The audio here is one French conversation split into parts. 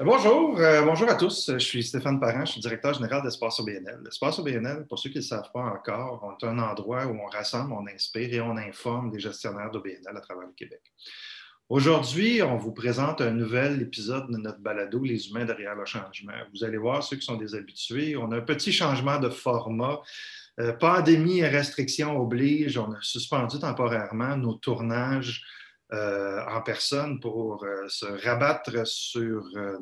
Bonjour, euh, bonjour à tous. Je suis Stéphane Parent, je suis directeur général d'Espace OBNL. L'espace OBNL, pour ceux qui ne le savent pas encore, est un endroit où on rassemble, on inspire et on informe des gestionnaires d'OBNL à travers le Québec. Aujourd'hui, on vous présente un nouvel épisode de notre balado Les humains derrière le changement. Vous allez voir, ceux qui sont des habitués, on a un petit changement de format. Euh, pandémie et restrictions obligent, on a suspendu temporairement nos tournages euh, en personne pour euh, se rabattre sur euh,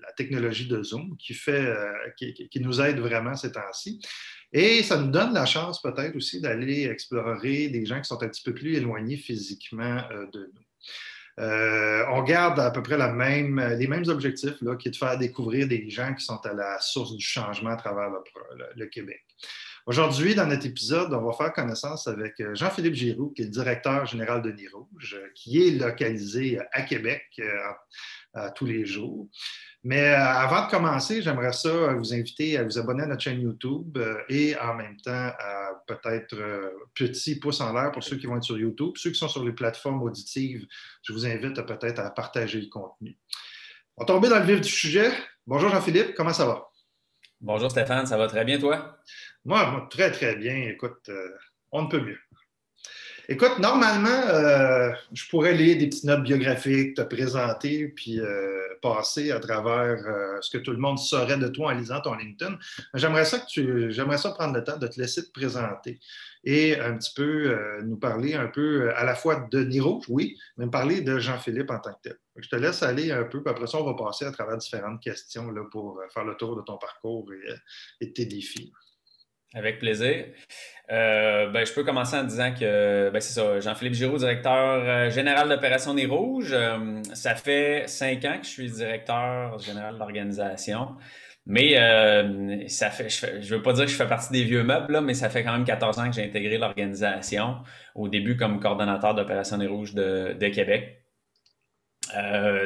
la technologie de Zoom qui, fait, qui, nous aide vraiment ces temps-ci. Et ça nous donne la chance peut-être aussi d'aller explorer des gens qui sont un petit peu plus éloignés physiquement de nous. on garde à peu près les mêmes objectifs, là, qui est de faire découvrir des gens qui sont à la source du changement à travers le Québec. Aujourd'hui, dans notre épisode, on va faire connaissance avec euh, Jean-Philippe Giroux, qui est le directeur général de Nid Rouge, euh, qui est localisé à Québec euh, tous les jours. Mais avant de commencer, j'aimerais ça vous inviter à vous abonner à notre chaîne YouTube et en même temps à peut-être petit pouce en l'air pour ceux qui vont être sur YouTube. Ceux qui sont sur les plateformes auditives, je vous invite peut-être à partager le contenu. On va tomber dans le vif du sujet. Bonjour Jean-Philippe, comment ça va? Bonjour Stéphane, ça va très bien toi? Moi, très, très bien. Écoute, euh, on ne peut mieux. Écoute, normalement, euh, je pourrais lire des petites notes biographiques, te présenter, puis euh, passer à travers ce que tout le monde saurait de toi en lisant ton LinkedIn. J'aimerais ça j'aimerais ça prendre le temps de te laisser te présenter et un petit peu nous parler un peu à la fois de Niro, oui, mais parler de Jean-Philippe en tant que tel. Je te laisse aller un peu, puis après ça, on va passer à travers différentes questions là, pour faire le tour de ton parcours et, de tes défis. Avec plaisir. Euh, ben, je peux commencer en disant que ben, c'est ça, Jean-Philippe Giroux, directeur euh, général d'opération des Rouges. Euh, ça fait cinq ans que je suis directeur général de l'organisation. Mais ça fait, je ne veux pas dire que je fais partie des vieux meubles, là, mais ça fait quand même 14 ans que j'ai intégré l'organisation, au début comme coordonnateur d'opération des Rouges de, Québec.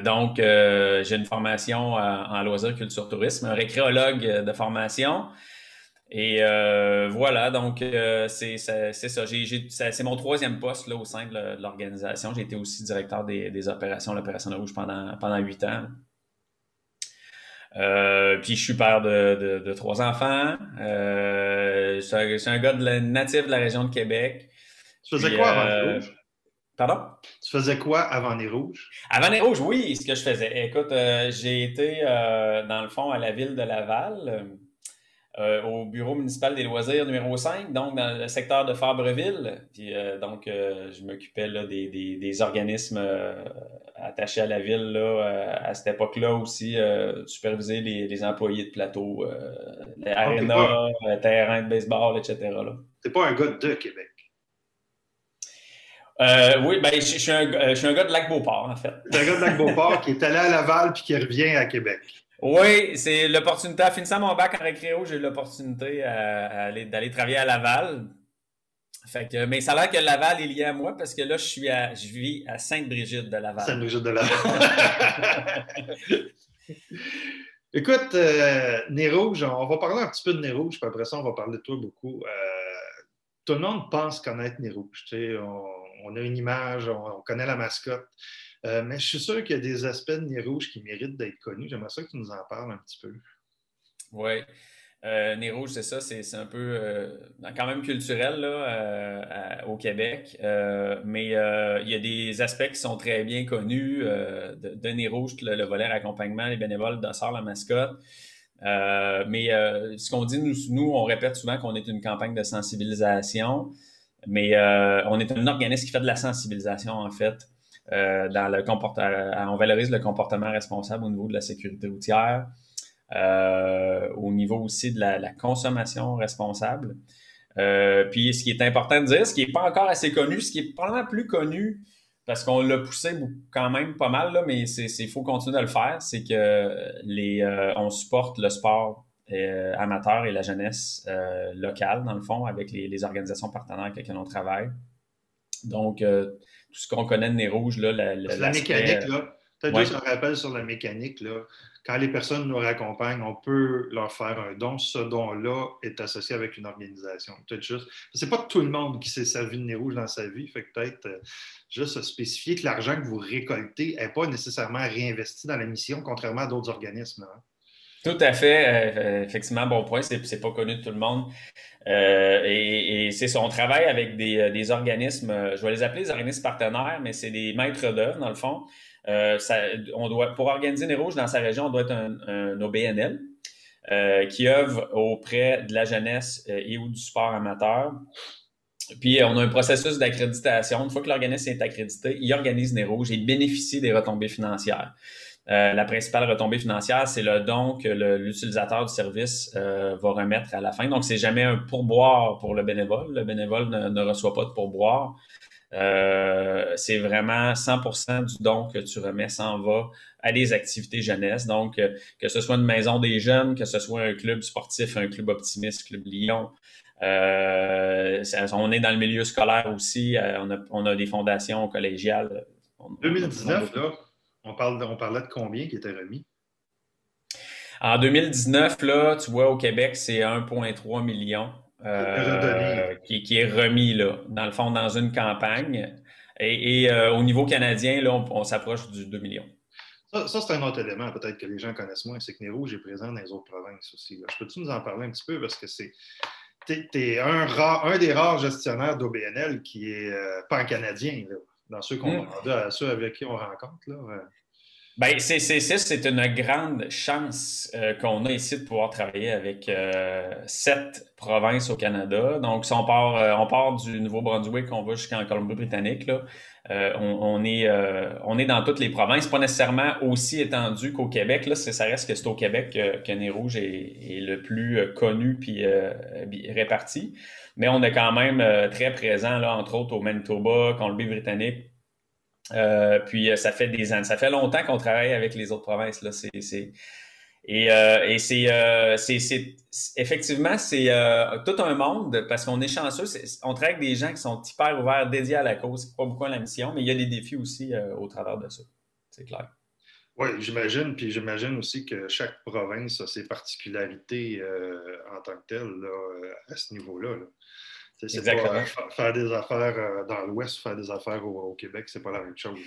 donc, j'ai une formation en loisirs, culture, tourisme, un récréologue de formation. Et euh, voilà, donc euh, c'est ça. C'est mon troisième poste là, au sein de l'organisation. J'ai été aussi directeur des, des opérations, l'opération de rouge pendant pendant huit ans. Euh, puis je suis père de, de, trois enfants. je, suis un, gars de la, natif de la région de Québec. Tu faisais quoi avant les rouges? Pardon? Tu faisais quoi avant les rouges? Avant les rouges, oui, ce que je faisais. Écoute, j'ai été dans le fond à la ville de Laval. Euh, au bureau municipal des loisirs numéro 5, donc dans le secteur de Fabreville. Puis euh, donc, euh, je m'occupais là, des, des, des organismes attachés à la ville là, à cette époque-là aussi, superviser les, les, employés de plateau, les ah, arénas, terrains de baseball, etc. T'es pas un gars de Québec? oui, ben, je, suis un, je suis un gars de Lac-Beauport, en fait. T'es un gars de Lac-Beauport qui est allé à Laval puis qui revient à Québec. Oui, c'est l'opportunité. En finissant mon bac en récréo, j'ai eu l'opportunité d'aller travailler à Laval. Fait que, mais ça a que Laval est lié à moi parce que là, je suis à, je vis à Sainte-Brigitte de Laval. Sainte-Brigitte de Laval. Écoute, euh, on va parler un petit peu de Nez puis après ça, on va parler de toi beaucoup. Euh, tout le monde pense connaître Nez. On, on, a une image, on connaît la mascotte. Euh, mais je suis sûr qu'il y a des aspects de Nez Rouge qui méritent d'être connus. J'aimerais ça que tu nous en parles un petit peu. Oui. Euh, Rouge, c'est ça, c'est un peu euh, quand même culturel là, au Québec. mais il y a des aspects qui sont très bien connus de, de Rouge, le, volet accompagnement, les bénévoles, sort la mascotte. mais ce qu'on dit, nous, nous, on répète souvent qu'on est une campagne de sensibilisation, mais on est un organisme qui fait de la sensibilisation, en fait. Euh, euh, on valorise le comportement responsable au niveau de la sécurité routière, euh, au niveau aussi de la, consommation responsable. puis ce qui est important de dire, ce qui n'est pas encore assez connu, ce qui est probablement plus connu, parce qu'on l'a poussé quand même pas mal, là, mais il faut continuer de le faire, c'est que les, on supporte le sport amateur et la jeunesse locale, dans le fond, avec les, les, organisations partenaires avec lesquelles on travaille. Donc, ce qu'on connaît de nez rouge. Là, la, la mécanique, là. Peut-être juste un rappel sur la mécanique. Là. Quand les personnes nous raccompagnent, on peut leur faire un don. Ce don-là est associé avec une organisation. Peut-être juste. C'est pas tout le monde qui s'est servi de nez rouge dans sa vie. Fait que peut-être euh, juste spécifier que l'argent que vous récoltez n'est pas nécessairement réinvesti dans la mission, contrairement à d'autres organismes. Hein. Tout à fait. Euh, effectivement, bon point. C'est pas connu de tout le monde. Euh, et, c'est son travail avec des, des, organismes, je vais les appeler des organismes partenaires, mais c'est des maîtres d'œuvre, dans le fond. Euh, on doit, pour organiser les rouges dans sa région, on doit être un, OBNL euh, qui œuvre auprès de la jeunesse euh, et ou du sport amateur. Puis on a un processus d'accréditation. Une fois que l'organisme est accrédité, il organise les rouges et bénéficie des retombées financières. La principale retombée financière, c'est le don que l'utilisateur du service va remettre à la fin. Donc, c'est jamais un pourboire pour le bénévole. Le bénévole ne reçoit pas de pourboire. Euh, c'est vraiment 100% du don que tu remets s'en va à des activités jeunesse. Donc, euh, que ce soit une maison des jeunes, que ce soit un club sportif, un club optimiste, club Lyon. Euh, on est dans le milieu scolaire aussi. on, a, des fondations collégiales. 2019, là, on, parle, on parlait de combien qui était remis? En 2019, là, tu vois, au Québec, c'est 1,3 million. Euh, qui, est remis là, dans le fond, dans une campagne. Et, euh, au niveau canadien, là, on, s'approche du 2 millions. Ça, c'est un autre élément, peut-être que les gens connaissent moins, c'est que Nero est présent dans les autres provinces aussi. Je peux-tu nous en parler un petit peu parce que c'est. Tu es, un, un, des rares gestionnaires d'OBNL qui est euh, pas canadien, dans ceux, qu'on mmh. ceux avec qui on rencontre. Là, ben, c'est, c'est, c'est une grande chance euh, qu'on a ici de pouvoir travailler avec euh, sept provinces au Canada. Donc, si on part, euh, on part du Nouveau-Brunswick, on va jusqu'en Colombie-Britannique, là, on, on, est, on est dans toutes les provinces, pas nécessairement aussi étendu qu'au Québec. Là, ça reste que c'est au Québec que, Nez Rouge est, est, le plus connu puis réparti. Mais on est quand même très présent, là, entre autres au Manitoba, Colombie-Britannique, euh, puis euh, ça fait des années, ça fait longtemps qu'on travaille avec les autres provinces. Là. Et, euh, c'est, effectivement, c'est tout un monde parce qu'on est chanceux. on travaille avec des gens qui sont hyper ouverts, dédiés à la cause, pas beaucoup à la mission, mais il y a des défis aussi au travers de ça. C'est clair. Oui, j'imagine. Puis j'imagine aussi que chaque province a ses particularités en tant que telles là, à ce niveau-là. là c'est pas, euh, faire des affaires euh, dans l'Ouest, faire des affaires au, Québec, c'est pas la même chose.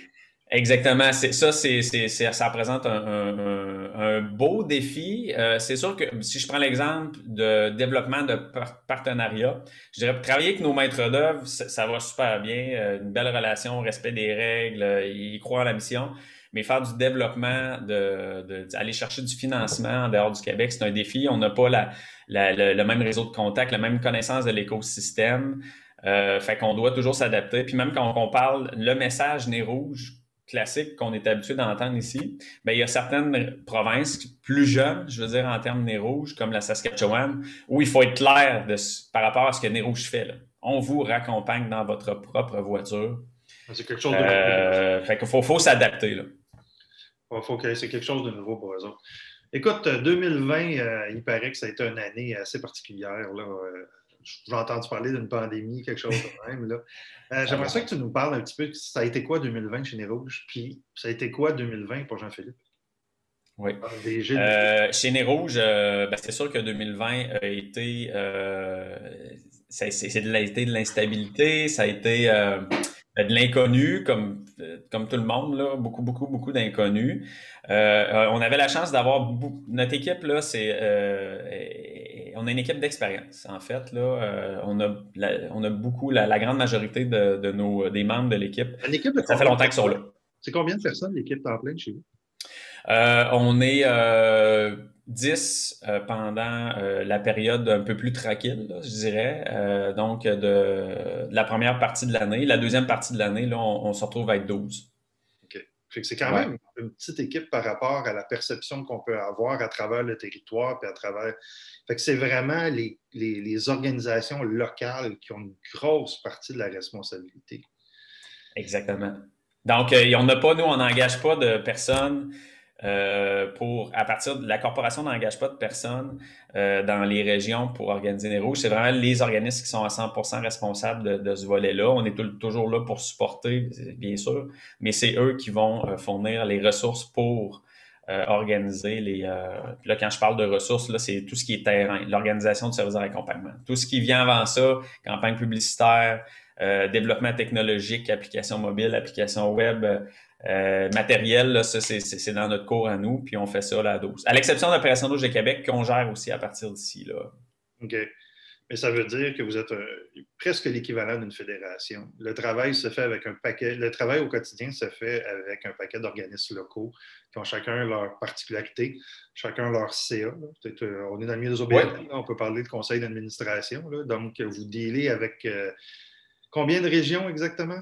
Exactement. ça, c'est, ça représente un, beau défi. Euh, c'est sûr que si je prends l'exemple de développement de partenariat, je dirais travailler avec nos maîtres d'œuvre, ça, va super bien. une belle relation, respect des règles, ils croient en la mission. Mais faire du développement, de, aller chercher du financement en dehors du Québec, c'est un défi. On n'a pas la, le, même réseau de contacts, la même connaissance de l'écosystème. Euh, fait qu'on doit toujours s'adapter. Puis même quand on parle le message nez rouge classique qu'on est habitué d'entendre ici, bien, il y a certaines provinces plus jeunes, je veux dire en termes nez rouge, comme la Saskatchewan, où il faut être clair de, par rapport à ce que nez rouge fait. Là. On vous raccompagne dans votre propre voiture. C'est quelque chose de euh, Fait qu'il faut, faut s'adapter. Là. faut que c'est quelque chose de nouveau pour eux autres. Écoute, 2020, euh, il paraît que ça a été une année assez particulière. Là. Euh, j'ai entendu parler d'une pandémie, quelque chose de même. Là. Euh, j'aimerais ça que tu nous parles un petit peu. Ça a été quoi 2020 chez Les Rouges? Puis ça a été quoi 2020 pour Jean-Philippe? Oui. Euh, chez Nez Rouge, ben, c'est sûr que 2020 a été. c'est, de, de l'instabilité, ça a été de l'inconnu, comme, comme tout le monde, là, beaucoup, beaucoup, beaucoup d'inconnus. Euh, on avait la chance d'avoir notre équipe là, c'est euh, on a une équipe d'expérience en fait là. Euh, on a on a beaucoup la, grande majorité de, nos des membres de l'équipe. Ça fait longtemps qu'ils sont là. C'est combien de personnes l'équipe temps plein chez vous? On est 10 pendant la période un peu plus tranquille, je dirais. donc, de, la première partie de l'année. La deuxième partie de l'année, là, on, on, se retrouve à être 12 c'est quand même une petite équipe par rapport à la perception qu'on peut avoir à travers le territoire, puis à travers. Fait que c'est vraiment les, les, organisations locales qui ont une grosse partie de la responsabilité. Exactement. Donc, euh, on n'a pas, nous, on n'engage pas de personnes euh, pour, à partir de la corporation n'engage pas de personnes euh, dans les régions pour organiser les rouges. C'est vraiment les organismes qui sont à 100% responsables de, ce volet-là. On est toujours là pour supporter, bien sûr, mais c'est eux qui vont euh, fournir les ressources pour organiser les. là, quand je parle de ressources, là, c'est tout ce qui est terrain, l'organisation de services d'accompagnement. Tout ce qui vient avant ça, campagne publicitaire, développement technologique, applications mobiles, applications web, euh, matériel, là, ça, c'est dans notre cours à nous, puis on fait ça là, à 12. À l'exception de l'opération d'eau de Québec, qu'on gère aussi à partir d'ici. Là. OK. Mais ça veut dire que vous êtes presque l'équivalent d'une fédération. Le travail se fait avec un paquet, le travail au quotidien se fait avec un paquet d'organismes locaux qui ont chacun leur particularité, chacun leur CA. Euh, on est dans le milieu des OBN, on peut parler de conseil d'administration. Donc, vous dealez avec euh, combien de régions exactement?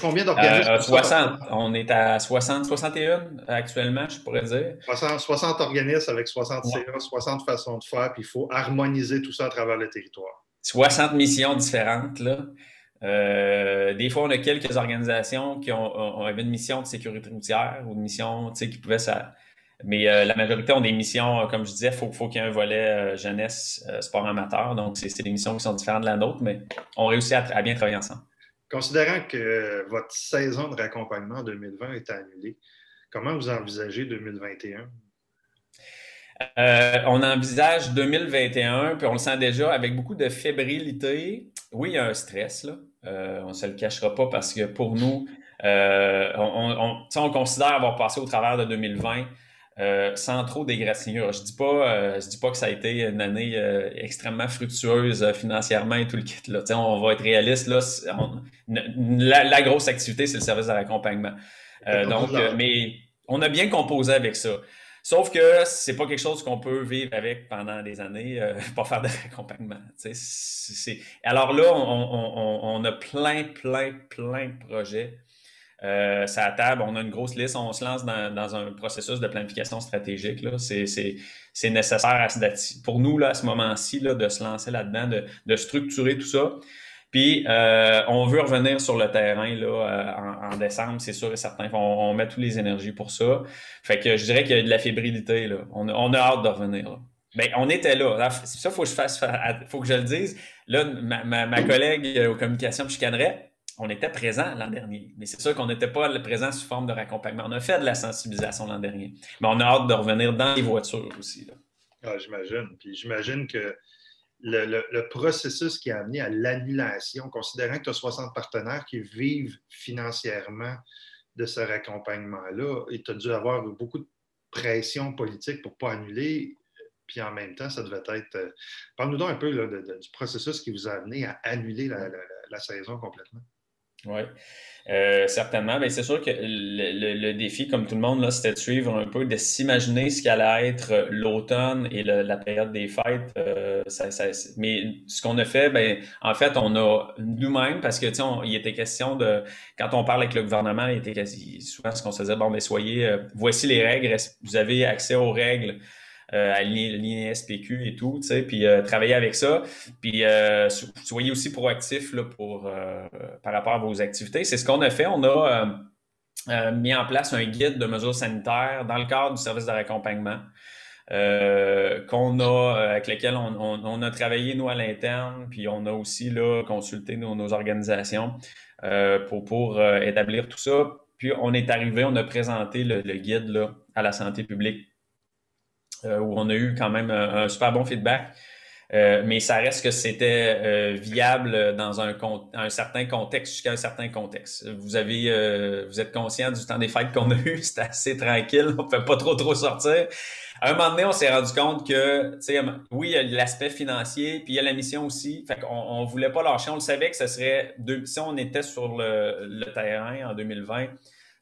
Combien d'organismes? 60. Euh, On est à 60, 61 actuellement, je pourrais dire. 60, organismes avec 60 CA, 60 façons de faire, puis il faut harmoniser tout ça à travers le territoire. 60 missions différentes, là. Euh, des fois, on a quelques organisations qui ont, une mission de sécurité routière ou une mission qui pouvait ça. Mais euh, la majorité ont des missions, comme je disais, il faut, faut qu'il y ait un volet jeunesse, sport amateur. Donc, c'est des missions qui sont différentes de la nôtre, mais on réussit à bien travailler ensemble. Considérant que votre saison de raccompagnement 2020 est annulée, comment vous envisagez 2021? Euh, on envisage 2021, puis on le sent déjà avec beaucoup de fébrilité. Oui, il y a un stress, là. Euh, on ne se le cachera pas parce que pour nous, euh, on, on, considère avoir passé au travers de 2020 euh, sans trop d'égratignures. Je dis pas, euh, je dis pas que ça a été une année euh, extrêmement fructueuse financièrement et tout le kit. Là. on va être réaliste. Là, la, grosse activité, c'est le service de l'accompagnement. donc, mais on a bien composé avec ça. Sauf que c'est pas quelque chose qu'on peut vivre avec pendant des années, pas faire de raccompagnement. Alors là, on, on, a plein, plein, plein de projets euh, ça à table, on a une grosse liste, on se lance dans, un processus de planification stratégique. C'est nécessaire pour nous, là, à ce moment-ci, de se lancer là-dedans, de, structurer tout ça. Puis, euh, on veut revenir sur le terrain là, euh, en, décembre, c'est sûr et certain. On, met toutes les énergies pour ça. Fait que je dirais qu'il y a de la fébrilité. Là. On, a hâte de revenir. Là. Ben, on était là. Ça, faut que je fasse, faut que je le dise. Là, ma, ma collègue aux communications me chicanerait on était présent l'an dernier, mais c'est sûr qu'on n'était pas présent sous forme de raccompagnement. On a fait de la sensibilisation l'an dernier, mais on a hâte de revenir dans les voitures aussi. Ah, j'imagine. Puis j'imagine que le, processus qui a amené à l'annulation, considérant que tu as 60 partenaires qui vivent financièrement de ce raccompagnement-là, et tu as dû avoir beaucoup de pression politique pour ne pas annuler, puis en même temps, ça devait être. Euh, parle-nous donc un peu du processus qui vous a amené à annuler la saison complètement. Oui, euh, certainement. Mais c'est sûr que le, défi, comme tout le monde, là, c'était de suivre un peu, de s'imaginer ce qu'allait être l'automne et la période des fêtes. Euh, mais ce qu'on a fait, ben, en fait, on a nous-mêmes, parce que, sais, il était question de, quand on parle avec le gouvernement, il était quasi, souvent ce qu'on se disait, bon, mais soyez, euh, voici les règles, vous avez accès aux règles euh, aligner SPQ et tout, tu sais, puis euh, travailler avec ça. Puis euh, soyez aussi proactifs là, pour, euh, par rapport à vos activités. C'est ce qu'on a fait. On a mis en place un guide de mesures sanitaires dans le cadre du service de raccompagnement. qu'on a avec lequel on, on, a travaillé nous à l'interne, puis on a aussi là, consulté nos, nos organisations pour, pour établir tout ça. Puis on est arrivé, on a présenté le, le guide là, à la santé publique euh, où on a eu quand même un, super bon feedback. Euh, mais ça reste que c'était euh, viable dans un, certain contexte jusqu'à un certain contexte. Vous avez, vous êtes conscient du temps des fêtes qu'on a eu, c'était assez tranquille, on ne peut pas trop trop sortir. À un moment donné, on s'est rendu compte que, oui, il y a l'aspect financier, puis il y a la mission aussi. Fait qu'on on voulait pas lâcher. On le savait que ce serait, si on était sur le terrain en 2020,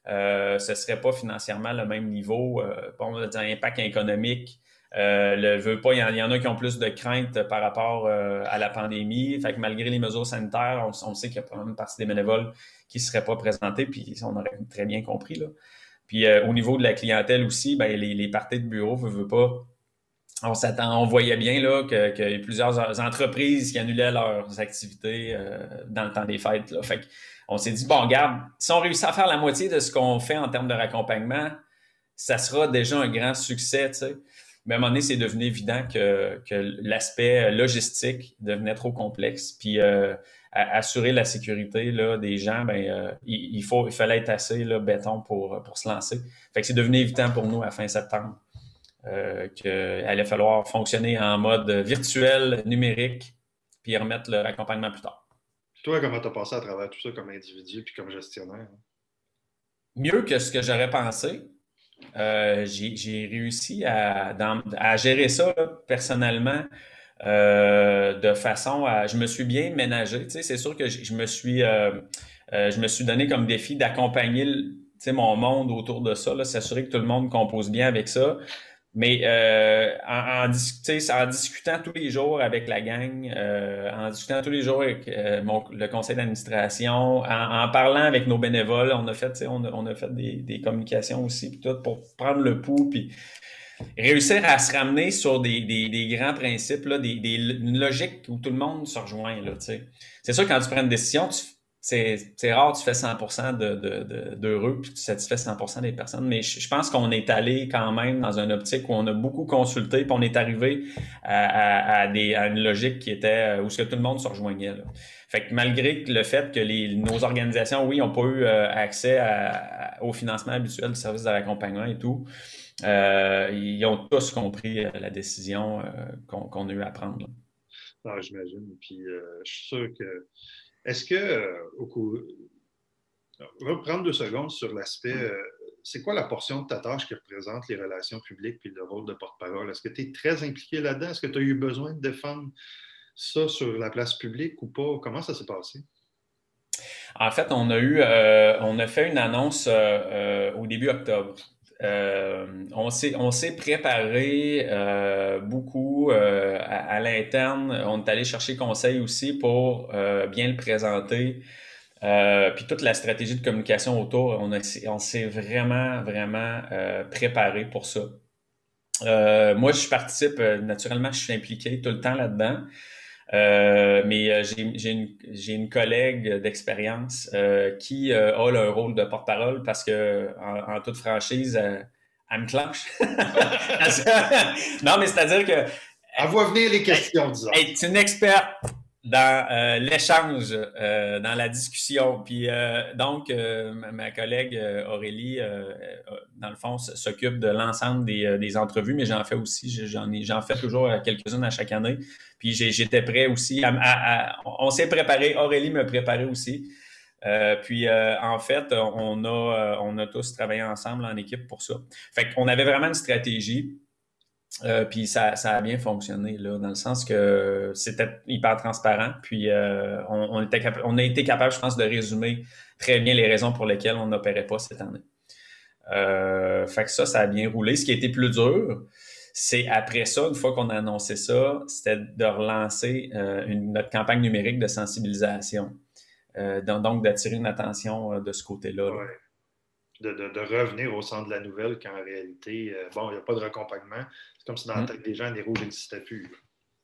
euh, ce ne serait pas financièrement le même niveau. Euh, bon, on impact économique. Euh, pas, il y, en, a qui ont plus de craintes par rapport euh, à la pandémie. Fait que malgré les mesures sanitaires, on, sait qu'il y a pas une partie des bénévoles qui ne seraient pas présentés, puis on aurait très bien compris. Là. Puis au niveau de la clientèle aussi, ben, les, parties de bureau ne veut pas. On on voyait bien là y a plusieurs entreprises qui annulaient leurs activités dans le temps des fêtes. Que on s'est dit, bon, regarde, si on réussit à faire la moitié de ce qu'on fait en termes de raccompagnement, ça sera déjà un grand succès, tu sais. Mais à un moment donné, c'est devenu évident que, que l'aspect logistique devenait trop complexe. Puis euh, assurer la sécurité là, des gens, ben, euh, il, faut, il fallait être assez là, béton pour, pour se lancer. Fait que c'est devenu évident pour nous à fin septembre euh, qu'il allait falloir fonctionner en mode virtuel, numérique, puis remettre le accompagnement plus tard. Toi, comment tu as passé à travers tout ça comme individu puis comme gestionnaire? Mieux que ce que j'aurais pensé. Euh, j'ai réussi à, gérer ça personnellement euh, de façon à. Je me suis bien ménagé. C'est sûr que je, me suis euh, je me suis donné comme défi d'accompagner mon monde autour de ça, s'assurer que tout le monde compose bien avec ça. Mais euh, en, en, en, discutant tous les jours avec la gang, euh, en discutant tous les jours avec euh, mon, le conseil d'administration, en, parlant avec nos bénévoles, on a fait, on a, on a fait des, des, communications aussi, puis tout pour prendre le pouls, puis réussir à se ramener sur des, des, des grands principes, là, des, une logique où tout le monde se rejoint. Là, c'est sûr quand tu prends une décision, tu, c'est rare, tu fais 100% d'heureux de, de, puis tu satisfais 100% des personnes. Mais je, pense qu'on est allé quand même dans une optique où on a beaucoup consulté, puis on est arrivé à, à, des, à une logique qui était où ce que tout le monde se rejoignait. Fait que malgré le fait que les, nos organisations, oui, n'ont pas eu euh, accès au financement habituel du service de l'accompagnement et tout, euh, ils ont tous compris euh, la décision euh, qu'on a eu à prendre. Ah, J'imagine. Puis je suis sûr que est-ce que, euh, au coup, reprendre deux secondes sur l'aspect, euh, c'est quoi la portion de ta tâche qui représente les relations publiques puis le rôle de porte-parole? Est-ce que tu es très impliqué là-dedans? Est-ce que tu as eu besoin de défendre ça sur la place publique ou pas? Comment ça s'est passé? En fait, on a eu, euh, on a fait une annonce au début octobre. Euh, on s'est préparé euh, beaucoup euh, à, l'interne. On est allé chercher conseil aussi pour bien le présenter. puis toute la stratégie de communication autour, on, on s'est vraiment, vraiment préparé pour ça. moi, je participe, naturellement, je suis impliqué tout le temps là-dedans. Mais j'ai une, une, collègue d'expérience qui a le rôle de porte-parole parce que, en, toute franchise, elle me clenche. non, mais c'est-à-dire que. Elle voit venir les questions, disons. Elle est une experte dans euh, l'échange, euh, dans la discussion. Puis euh, donc, ma, collègue Aurélie, dans le fond, s'occupe de l'ensemble des, des, entrevues, mais j'en fais aussi, j'en ai, j'en fais toujours quelques-unes à chaque année. Puis j'étais prêt aussi. on s'est préparé, Aurélie me préparait aussi. Euh, puis euh, en fait, on a, euh, on a tous travaillé ensemble en équipe pour ça. Fait qu'on avait vraiment une stratégie. Puis ça, ça, a bien fonctionné, là, dans le sens que c'était hyper transparent. Puis on, était on a été capable, je pense, de résumer très bien les raisons pour lesquelles on n'opérait pas cette année. fait que ça, ça a bien roulé. Ce qui a été plus dur, c'est après ça, une fois qu'on a annoncé ça, c'était de relancer une, notre campagne numérique de sensibilisation. Euh, donc d'attirer une attention euh, de ce côté-là. De, revenir au centre de la nouvelle quand en réalité, euh, bon, il n'y a pas de raccompagnement. C'est comme si dans la mm. tête des gens, les rouges n'existaient plus.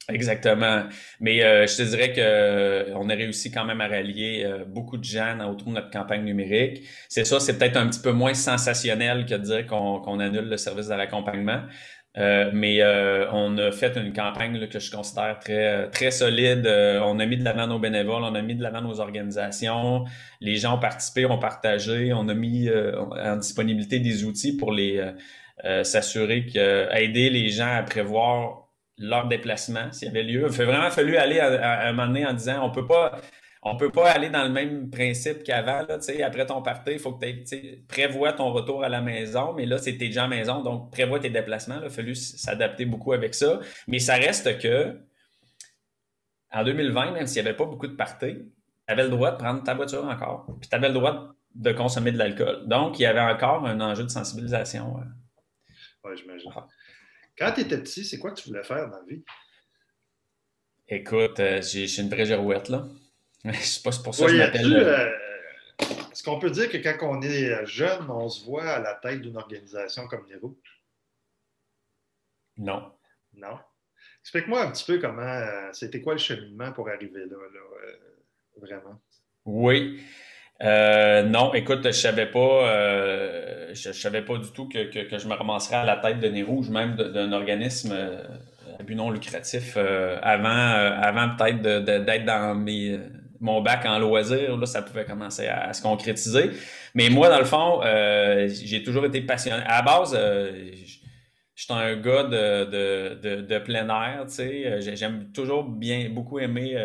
Exactement. Mais je te dirais qu'on a réussi quand même à rallier beaucoup de gens autour de notre campagne numérique. C'est ça, c'est peut-être un petit peu moins sensationnel que de dire qu'on annule le service de l'accompagnement. Euh, mais euh, on a fait une campagne que je considère très, très solide. Euh, on a mis de l'avant nos bénévoles, on a mis de l'avant nos organisations. Les gens ont participé, ont partagé. On a mis en disponibilité des outils pour les s'assurer que aider les gens à prévoir leur déplacement s'il y avait lieu. Il a vraiment fallu aller à, à un moment donné en disant on peut pas on peut pas aller dans le même principe qu'avant. Après ton party, il faut que tu prévois ton retour à la maison, mais là, c'est tes déjà à la maison, donc prévois tes déplacements. Il a fallu s'adapter beaucoup avec ça. Mais ça reste que en 2020, même s'il n'y avait pas beaucoup de parties, tu avais le droit de prendre ta voiture encore. Puis tu avais le droit de consommer de l'alcool. Donc, il y avait encore un enjeu de sensibilisation. Oui, j'imagine. Quand tu étais petit, c'est quoi que tu voulais faire dans la vie? Écoute, euh, j'ai une vraie girouette, là. C'est pas pour ça que je m'appelle. Euh, euh, est-ce qu'on peut dire que quand on est jeune, on se voit à la tête d'une organisation comme les Non. Non. Explique-moi un petit peu comment euh, c'était quoi le cheminement pour arriver là, vraiment. Oui. non, écoute, je savais pas, je, savais pas du tout que, que, je me ramasserais à la tête de Nez Rouge, même d'un organisme à but non lucratif, avant, avant peut-être d'être dans mes mon bac en loisirs, là, ça pouvait commencer à, se concrétiser. Mais moi, dans le fond, euh, j'ai toujours été passionné. À la base, euh, j'étais un gars de, de, plein air, tu sais. Euh, j'aime toujours bien, beaucoup aimer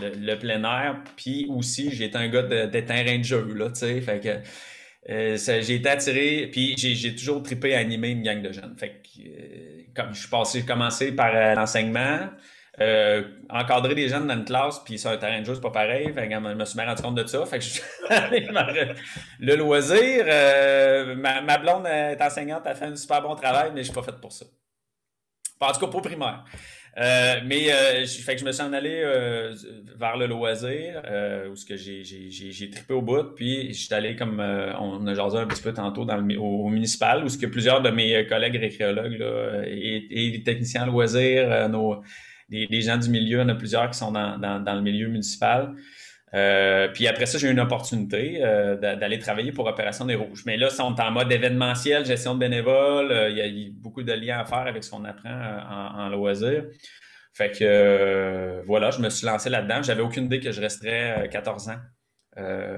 le, plein air. Puis aussi, été un gars de, terrain de jeu, là, tu sais. Fait que j'ai été attiré, puis j'ai toujours trippé à animer une gang de jeunes. Fait que, comme je suis passé, j'ai commencé par l'enseignement. Euh, encadrer des jeunes dans une classe, puis sur un terrain de jeu, c'est pas pareil. Fait que je me suis bien rendu compte de ça. Fait que je le loisir, euh, ma, blonde est enseignante, elle fait un super bon travail, mais je suis pas fait pour ça. En tout cas, pas primaire. Euh, mais je, fait que je me suis en allé vers le loisir, où ce que j'ai trippé au bout, puis je suis allé comme on a jasé un petit peu tantôt dans le, au, municipal, où ce que plusieurs de mes collègues récréologues là, et, et, les techniciens loisirs, nos des, gens du milieu. Il y en a plusieurs qui sont dans, dans, le milieu municipal. Euh, puis après ça, j'ai eu une opportunité euh, d'aller travailler pour Opération des Rouges. Mais là, on est en mode événementiel, gestion de bénévoles. Euh, il y, a beaucoup de liens à faire avec ce qu'on apprend en, en, loisir. Fait que voilà, je me suis lancé là-dedans. J'avais aucune idée que je resterais 14 ans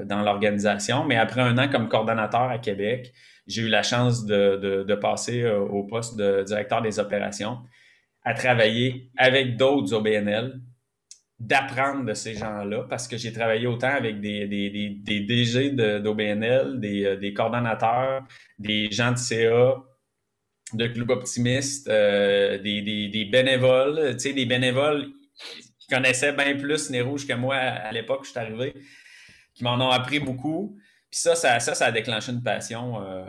dans l'organisation. Mais après un an comme coordonnateur à Québec, j'ai eu la chance de, de, de passer au poste de directeur des opérations à travailler avec d'autres OBNL, d'apprendre de ces gens-là, parce que j'ai travaillé autant avec des, des, des, des DG d'OBNL, des, euh, des coordonnateurs, des gens de CA, de club optimiste, euh, des, des, des, bénévoles, tu sais, des bénévoles qui connaissaient bien plus les rouges que moi à, l'époque où je suis arrivé, qui m'en ont appris beaucoup. Puis ça, ça, ça, a déclenché une passion euh,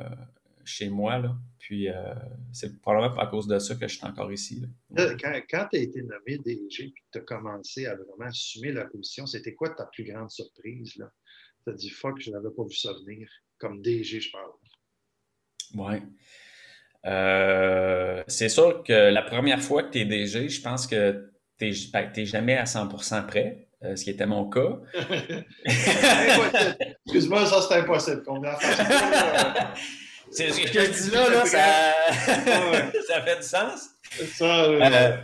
chez moi, là. Puis euh, c'est probablement à cause de ça que je suis encore ici. Quand, tu as été nommé DG puis que tu as commencé à vraiment assumer la position, c'était quoi ta plus grande surprise? Tu as dit fuck, je n'avais pas vu ça venir. Comme DG, je parle. Oui. Euh, c'est sûr que la première fois que tu es DG, je pense que tu n'es ben, jamais à 100% prêt. Euh, ce qui était mon cas. Excuse-moi, ça c'est impossible. Combien C'est ce que je dis là, là ça... ça fait du sens. Ça, euh,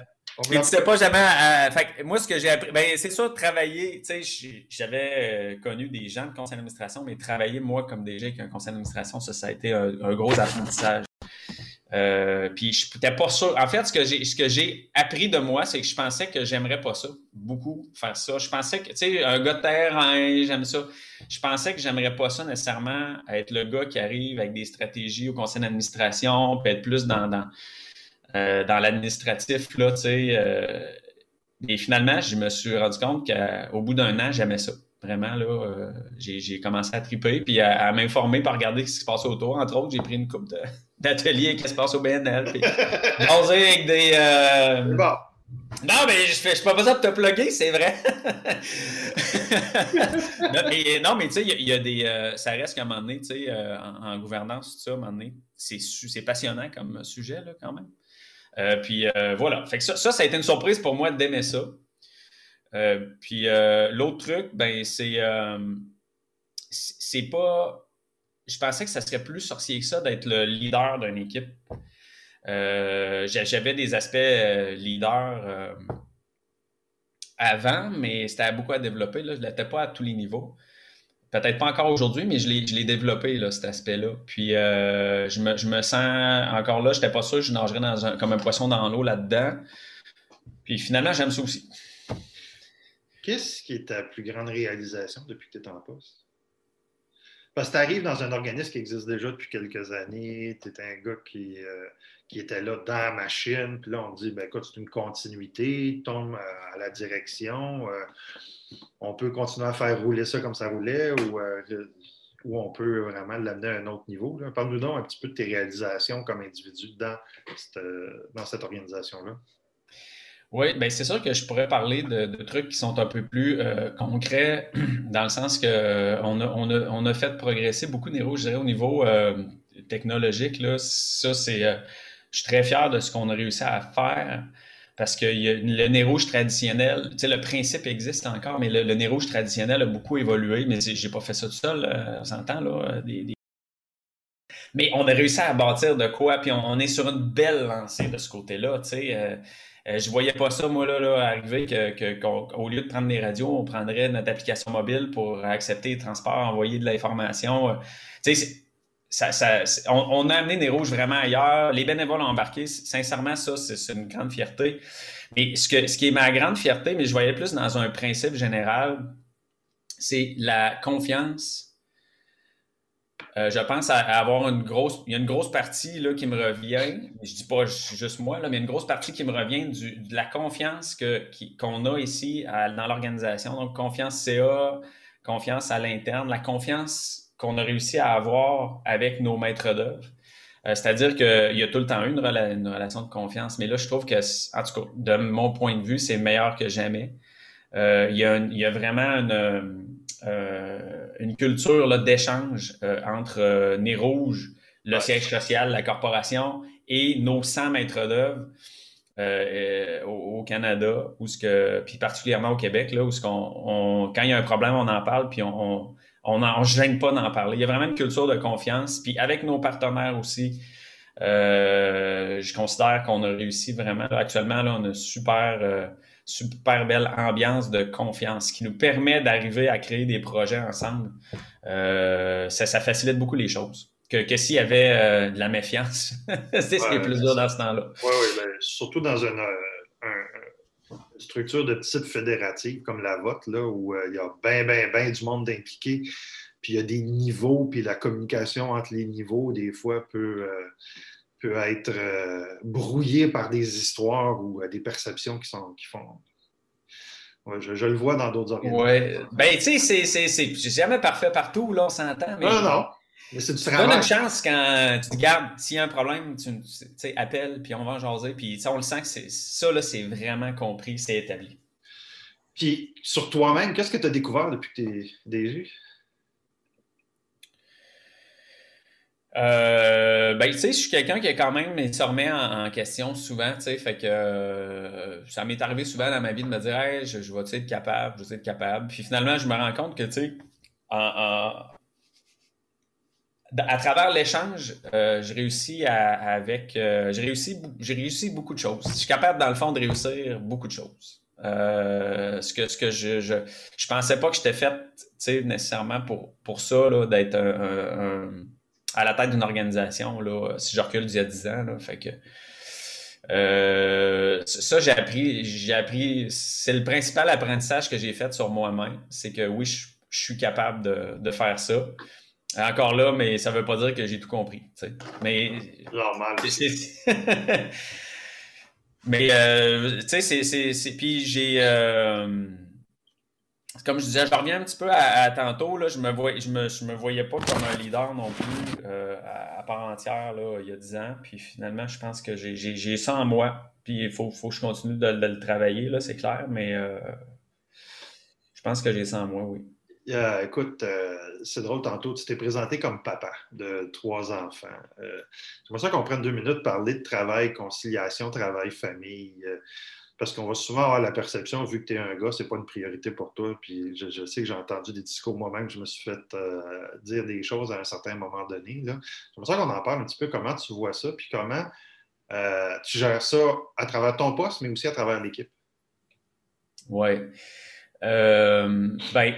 tu sais pas jamais. Euh, fait, moi, ce que j'ai appris, ben, c'est sûr, travailler. Tu sais, j'avais euh, connu des gens de conseil d'administration, mais travailler, moi, comme DG avec un conseil d'administration, ça, ça a été un, gros apprentissage. Euh, puis je n'étais pas sûr. En fait, ce que j'ai j'ai appris de moi, c'est que je pensais que j'aimerais pas ça, beaucoup faire ça. Je pensais que, tu sais, un gars de terrain, j'aime ça. Je pensais que j'aimerais pas ça nécessairement être le gars qui arrive avec des stratégies au conseil d'administration, peut être plus dans dans, euh, dans l'administratif là, tu sais. Euh, et finalement, je me suis rendu compte qu'au bout d'un an, j'aimais ça. Vraiment, là, euh, j'ai commencé à triper, puis à, m'informer, par regarder ce qui se passe autour. Entre autres, j'ai pris une coupe d'ateliers qui se passe au BNL, puis avec des... Euh, bon. Non, mais je fais, je pas besoin de te plugger, c'est vrai. non, mais, non, mais tu sais, il y, a des. Euh, ça reste qu'à un moment donné, tu sais, en, gouvernance, tout ça, à un moment donné, c'est passionnant comme sujet, là, quand même. puis voilà. Fait que ça, ça, ça a été une surprise pour moi d'aimer ça. Euh, puis euh, l'autre truc, ben, c'est. Euh, c'est pas. Je pensais que ça serait plus sorcier que ça d'être le leader d'une équipe. J'avais des aspects leader avant, mais c'était beaucoup à développer. Là. Je ne l'étais pas à tous les niveaux. Peut-être pas encore aujourd'hui, mais je l'ai développé, là, cet aspect-là. Puis je, me, je, me, sens encore là, je n'étais pas sûr que je nagerais comme un poisson dans l'eau là-dedans. Puis finalement, j'aime ça aussi. Qu'est-ce qui est ta plus grande réalisation depuis que tu es en poste? Parce que tu arrives dans un organisme qui existe déjà depuis quelques années, tu es un gars qui, euh, qui, était là dans la machine, puis là on dit, ben, écoute, c'est une continuité, tombe à, la direction, euh, on peut continuer à faire rouler ça comme ça roulait, ou, euh, on peut vraiment l'amener à un autre niveau. Parle-nous donc un petit peu de tes réalisations comme individu dans dans cette organisation-là. Oui, ben c'est sûr que je pourrais parler de, trucs qui sont un peu plus euh, concrets, dans le sens que euh, on, a, on, a, on, a, fait progresser beaucoup de je dirais, au niveau euh, technologique. Là. Ça, c'est. je suis très fier de ce qu'on a réussi à faire. parce que le nez rouge traditionnel, tu sais, le principe existe encore, mais le, nez rouge traditionnel a beaucoup évolué, mais j'ai pas fait ça tout seul, on s'entend, là, Mais on a réussi à bâtir de quoi, puis on, est sur une belle lancée de ce côté-là, tu sais. Euh, euh, je voyais pas ça, moi, là, là arriver qu'au lieu de prendre des radios, on prendrait notre application mobile pour accepter les transports, envoyer de l'information. Tu sais, ça, ça, on, a amené des rouges vraiment ailleurs. Les bénévoles ont embarqué. Sincèrement, ça, c'est une grande fierté. Mais ce, que, ce qui est ma grande fierté, mais je voyais plus dans un principe général, c'est la confiance. Euh, je pense à, avoir une grosse. Il y a une grosse partie là, qui me revient. Je dis pas juste moi, là, mais une grosse partie qui me revient du, de la confiance que, qu'on a ici dans l'organisation. Donc, confiance CA, confiance à l'interne, la confiance qu'on a réussi à avoir avec nos maîtres d'œuvre. Euh, c'est-à-dire qu'il y a tout le temps une, relation de confiance, mais là, je trouve que, en tout cas, de mon point de vue, c'est meilleur que jamais. Euh, il, y a vraiment une, euh, une culture d'échange entre Nez Rouge, le siège social, la corporation et nos 100 maîtres d'œuvre au, Canada, ou ce que, puis particulièrement au Québec, là, où ce qu'on, quand il y a un problème, on en parle, puis on on ne gêne pas d'en parler. Il y a vraiment une culture de confiance. Puis avec nos partenaires aussi, euh, je considère qu'on a réussi vraiment. actuellement, là, on a super, euh, super belle ambiance de confiance qui nous permet d'arriver à créer des projets ensemble. Euh, ça, facilite beaucoup les choses. Que, que s'il y avait de la méfiance, c'est ce qui est plus dur dans ce temps-là. Oui, oui, ben, surtout dans une, structure de type fédérative comme la vôtre, là, où euh, il y a bien, bien, bien du monde impliqué, puis il y a des niveaux, puis la communication entre les niveaux, des fois, peut, euh, peut être euh, brouillée par des histoires ou des perceptions qui, sont, qui font. je, le vois dans d'autres organisations. Oui. Ben, tu sais, c'est jamais parfait partout, là, on s'entend. Mais... Non, non. Mais c'est du travail. Donne une chance quand tu te gardes, s'il y a un problème, tu appelles, puis on va en jaser, puis on le sent que ça, là, c'est vraiment compris, c'est établi. Puis sur toi-même, qu'est-ce que tu as découvert depuis que tu es DG? Euh, ben, tu sais, je suis quelqu'un qui est quand même se remet en, question souvent, tu sais, fait que euh, ça m'est arrivé souvent dans ma vie de me dire, hey, je, je vais être capable, je vais être capable? Puis finalement, je me rends compte que, tu sais, en, à travers l'échange, euh, j'ai réussi avec, euh, j'ai réussi, beaucoup de choses. Je suis capable dans le fond de réussir beaucoup de choses. Ce que, ce que je, je, je pensais pas que j'étais fait, nécessairement pour, pour ça, d'être à la tête d'une organisation, là, si je recule d'il y a 10 ans, là, fait que, ça, j'ai appris, j'ai appris, c'est le principal apprentissage que j'ai fait sur moi-même, c'est que oui, je, je, suis capable de, de faire ça. Encore là, mais ça ne veut pas dire que j'ai tout compris. Mais. Normal. mais, euh, tu sais, c'est. Puis j'ai. Euh, comme je disais, je reviens un petit peu à, tantôt. Là, je ne me, me, voyais pas comme un leader non plus euh, à, part entière là, il y a 10 ans. Puis finalement, je pense que j'ai ça en moi. Puis il faut, que je continue de, le travailler, c'est clair. Mais je pense que j'ai ça en moi, oui écoute, euh, c'est drôle, tantôt, tu t'es présenté comme papa de trois enfants. Euh, J'aimerais ça qu'on prenne deux minutes pour parler de travail, conciliation, travail, famille. Euh, parce qu'on va souvent avoir la perception, vu que tu es un gars, c'est pas une priorité pour toi. Puis je, sais que j'ai entendu des discours moi-même, je me suis fait euh, dire des choses à un certain moment donné. J'aimerais ça qu'on en parle un petit peu, comment tu vois ça, puis comment tu gères ça à travers ton poste, mais aussi à travers l'équipe? Oui. ben,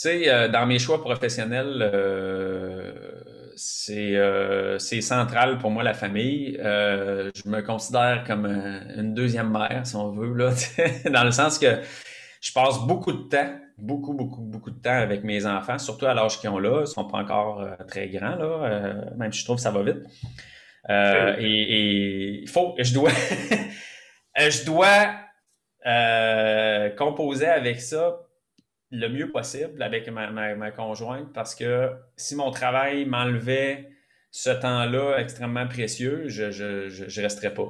tu sais, euh, dans mes choix professionnels, euh, euh, c'est central pour moi la famille. je me considère comme une deuxième mère, si on veut, là, dans le sens que je passe beaucoup de temps, beaucoup, beaucoup, beaucoup de temps avec mes enfants, surtout à l'âge qu'ils ont là. Ils ne sont pas encore très grands, là, même si je trouve que ça va vite. et il faut, je dois, je dois composer avec ça le mieux possible avec ma, ma, conjointe parce que si mon travail m'enlevait ce temps-là extrêmement précieux, je, je, je, resterais pas.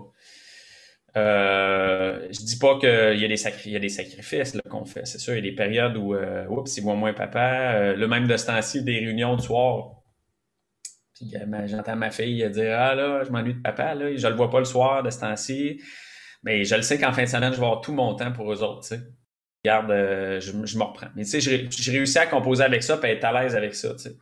Euh, je dis pas qu'il y, a des y a des sacrifices qu'on fait. C'est sûr, il y a des périodes où, euh, oups, il voit moins papa. Euh, le même de ce temps-ci, des réunions du soir. Puis j'entends ma fille dire Ah là, je m'ennuie de papa, là, je le vois pas le soir de ce temps-ci. Mais je le sais qu'en fin de semaine, je vais avoir tout mon temps pour eux autres. Regarde, euh, je, me reprends. Mais tu sais, j'ai réussi à composer avec ça et être à l'aise avec ça, tu sais.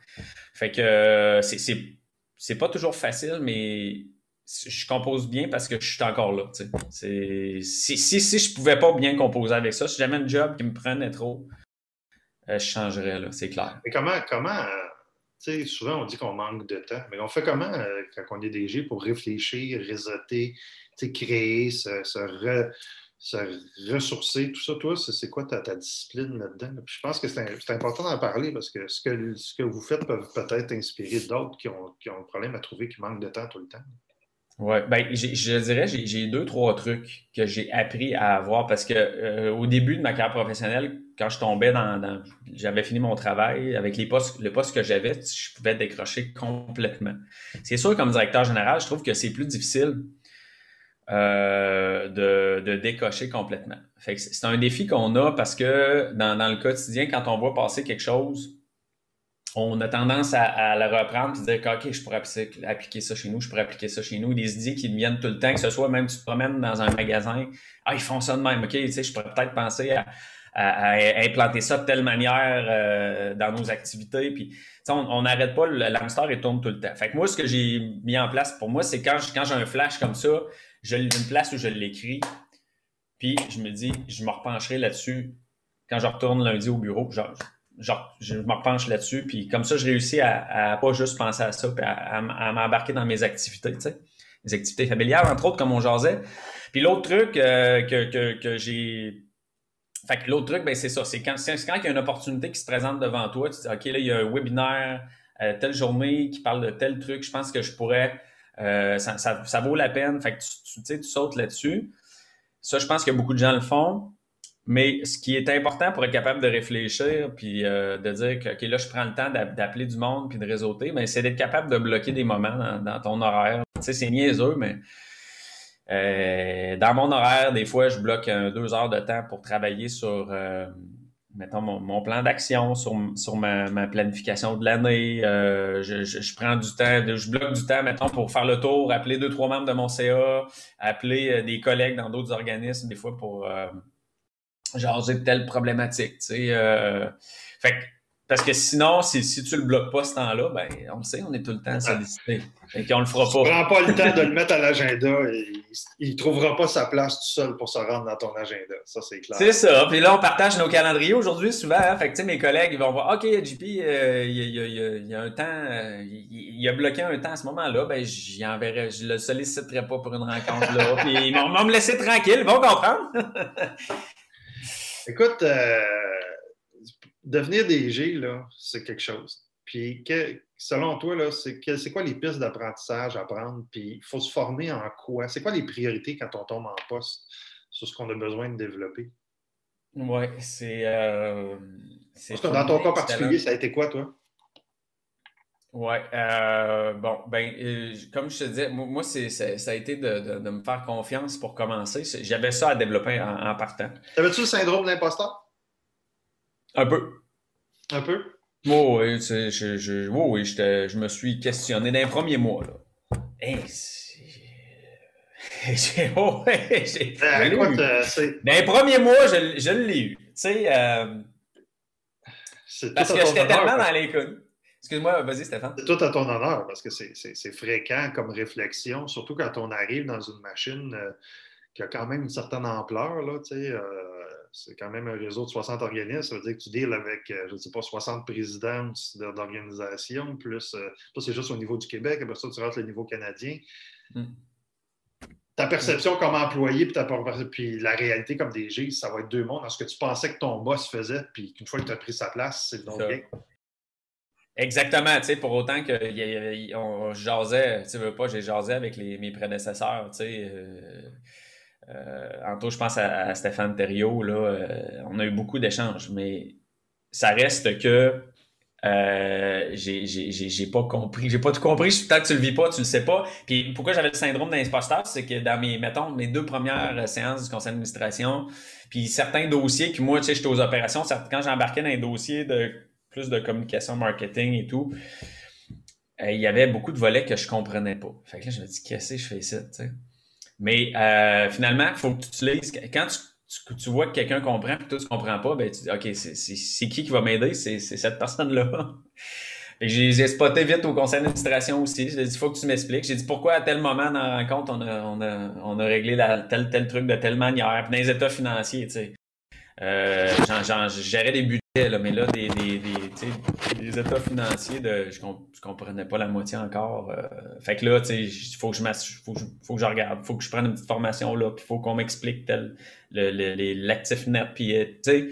Fait que euh, c'est pas toujours facile, mais je compose bien parce que je suis encore là. Si, si, si je pouvais pas bien composer avec ça, si j'avais un job qui me prenait trop, je changerais, c'est clair. Mais comment, comment sais, souvent on dit qu'on manque de temps, mais on fait comment quand on est DG pour réfléchir, réseauter, créer, se, se, ressourcer, tout ça, toi, c'est quoi ta, discipline là-dedans? Je pense que c'est important d'en parler parce que ce, que ce que vous faites peut peut-être inspirer d'autres qui ont, qui ont un problème à trouver, qui manquent de temps tout le temps. Oui, ben, je dirais, j'ai deux, trois trucs que j'ai appris à avoir parce que euh, au début de ma carrière professionnelle, quand je tombais dans, j'avais fini mon travail avec les postes, le poste que j'avais, je pouvais décrocher complètement. C'est sûr, comme directeur général, je trouve que c'est plus difficile euh, de, de, décocher complètement. c'est un défi qu'on a parce que dans, dans, le quotidien, quand on voit passer quelque chose, on a tendance à, le reprendre et dire OK, je pourrais appliquer ça chez nous, je pourrais appliquer ça chez nous. Des idées qui viennent tout le temps, que ce soit même tu te promènes dans un magasin, ah, ils font ça de même, OK, tu sais, je pourrais peut-être penser à, implanter ça de telle manière euh, dans nos activités. Puis, on n'arrête pas, le hamster, il tourne tout le temps. Fait que moi, ce que j'ai mis en place pour moi, c'est quand, quand j'ai un flash comme ça, j'ai une place où je l'écris, puis je me dis, je me repencherai là-dessus quand je retourne lundi au bureau. Genre, genre, je me repenche là-dessus, puis comme ça, je réussis à, à pas juste penser à ça, puis à, m'embarquer dans mes activités, tu sais, mes activités familiales, entre autres, comme on jasait. Puis l'autre truc euh, que, que, j'ai... Fait que l'autre truc, ben c'est ça, c'est quand, quand il y a une opportunité qui se présente devant toi, tu dis, OK, là, il y a un webinaire euh, telle journée qui parle de tel truc, je pense que je pourrais... Euh, ça, ça, vaut la peine. Fait que tu, tu, tu sautes là-dessus. Ça, je pense que beaucoup de gens le font. Mais ce qui est important pour être capable de réfléchir puis euh, de dire que OK, là, je prends le temps d'appeler du monde puis de réseauter, mais c'est d'être capable de bloquer des moments dans, ton horaire. Tu sais, c'est niaiseux, mais euh, dans mon horaire, des fois, je bloque deux heures de temps pour travailler sur, euh, mettons, mon, plan d'action, sur, sur ma, planification de l'année. Je, je, prends du temps, je bloque du temps, mettons, pour faire le tour, appeler deux, trois membres de mon CA, appeler des collègues dans d'autres organismes, des fois pour genre de telle problématique, tu sais. Euh, fait parce que sinon, si, si tu le bloques pas ce temps-là, ben, on le sait, on est tout le temps sollicité. Fait qu'on le fera pas. Tu prends pas le temps de le mettre à l'agenda et il, ne trouvera pas sa place tout seul pour se rendre dans ton agenda. Ça, c'est clair. C'est ça. Puis là, on partage nos calendriers aujourd'hui souvent. Hein. Fait que, mes collègues, ils vont voir, OK, JP, euh, il, y a, un temps, euh, il, a bloqué un temps à ce moment-là. Ben, j'y enverrai, je le solliciterai pas pour une rencontre là. Puis ils vont me laisser tranquille. Ils vont comprendre. Écoute, euh, devenir DG, là, c'est quelque chose. Puis, selon toi, là, c'est, quoi les pistes d'apprentissage à prendre? Puis, il faut se former en quoi? C'est quoi les priorités quand on tombe en poste sur ce qu'on a besoin de développer? Oui, c'est. Euh, dans ton cas particulier, ça a été quoi, toi? Oui, euh, bon, ben, comme je te disais, moi, c'est, ça a été de, me faire confiance pour commencer. J'avais ça à développer en, partant. T'avais-tu le syndrome de l'imposteur? Un peu. Un peu? oui, je, je, oui, je, me suis questionné dans les premiers mois. Là. Hey, oh, j'ai, ben, euh, dans les premiers mois, je, je l'ai eu. Tu sais, euh, parce que j'étais tellement dans les coups. Excuse-moi, vas-y, Stéphane. C'est tout à ton honneur parce que c'est fréquent comme réflexion, surtout quand on arrive dans une machine euh, qui a quand même une certaine ampleur. Là, euh, c'est quand même un réseau de 60 organismes. Ça veut dire que tu deals avec, euh, je ne sais pas, 60 présidents d'organisations, plus, ça c'est juste au niveau du Québec, après ça, tu rentres le niveau canadien. Hmm. Ta perception comme employé puis, ta, puis la réalité comme DG, ça va être deux mondes. Dans ce que tu pensais que ton boss faisait, puis qu'une fois que tu as pris sa place, c'est donc bien. Exactement, tu sais, pour autant que on jasait, tu veux pas, j'ai jasé avec mes prédécesseurs, tu sais. Euh, euh je pense à, Stéphane Thériault, là, euh, on a eu beaucoup d'échanges, mais ça reste que euh, j'ai pas compris, j'ai pas tout compris, tant que tu le vis pas, tu le sais pas. Puis pourquoi j'avais le syndrome d'imposteur, c'est que dans mes, mettons, mes deux premières séances du conseil d'administration, puis certains dossiers que moi, tu sais, j'étais aux opérations, quand j'embarquais dans les dossiers de plus de communication marketing et tout, il y avait beaucoup de volets que je comprenais pas. Fait que là, je me dis, qu'est-ce que je fais ici, tu sais? Mais euh, finalement, il faut que tu utilises. Quand tu, tu, vois que quelqu'un comprend et que toi, tu ne comprends pas, ben, tu dis OK, c'est qui qui va m'aider? C'est cette personne-là. J'ai spoté vite au conseil d'administration aussi. J'ai dit, il faut que tu m'expliques. J'ai dit, pourquoi à tel moment dans la rencontre, on a, on a, on a réglé la, tel, tel truc de telle manière. Puis dans les états financiers, tu sais. Euh, J'aurais des budgets, mais là, des, états financiers, je, je comprenais pas la moitié encore. Euh, fait que là, il faut que je faut, faut que je regarde, faut que je prenne une petite formation là, puis il faut qu'on m'explique tel l'actif net, puis euh.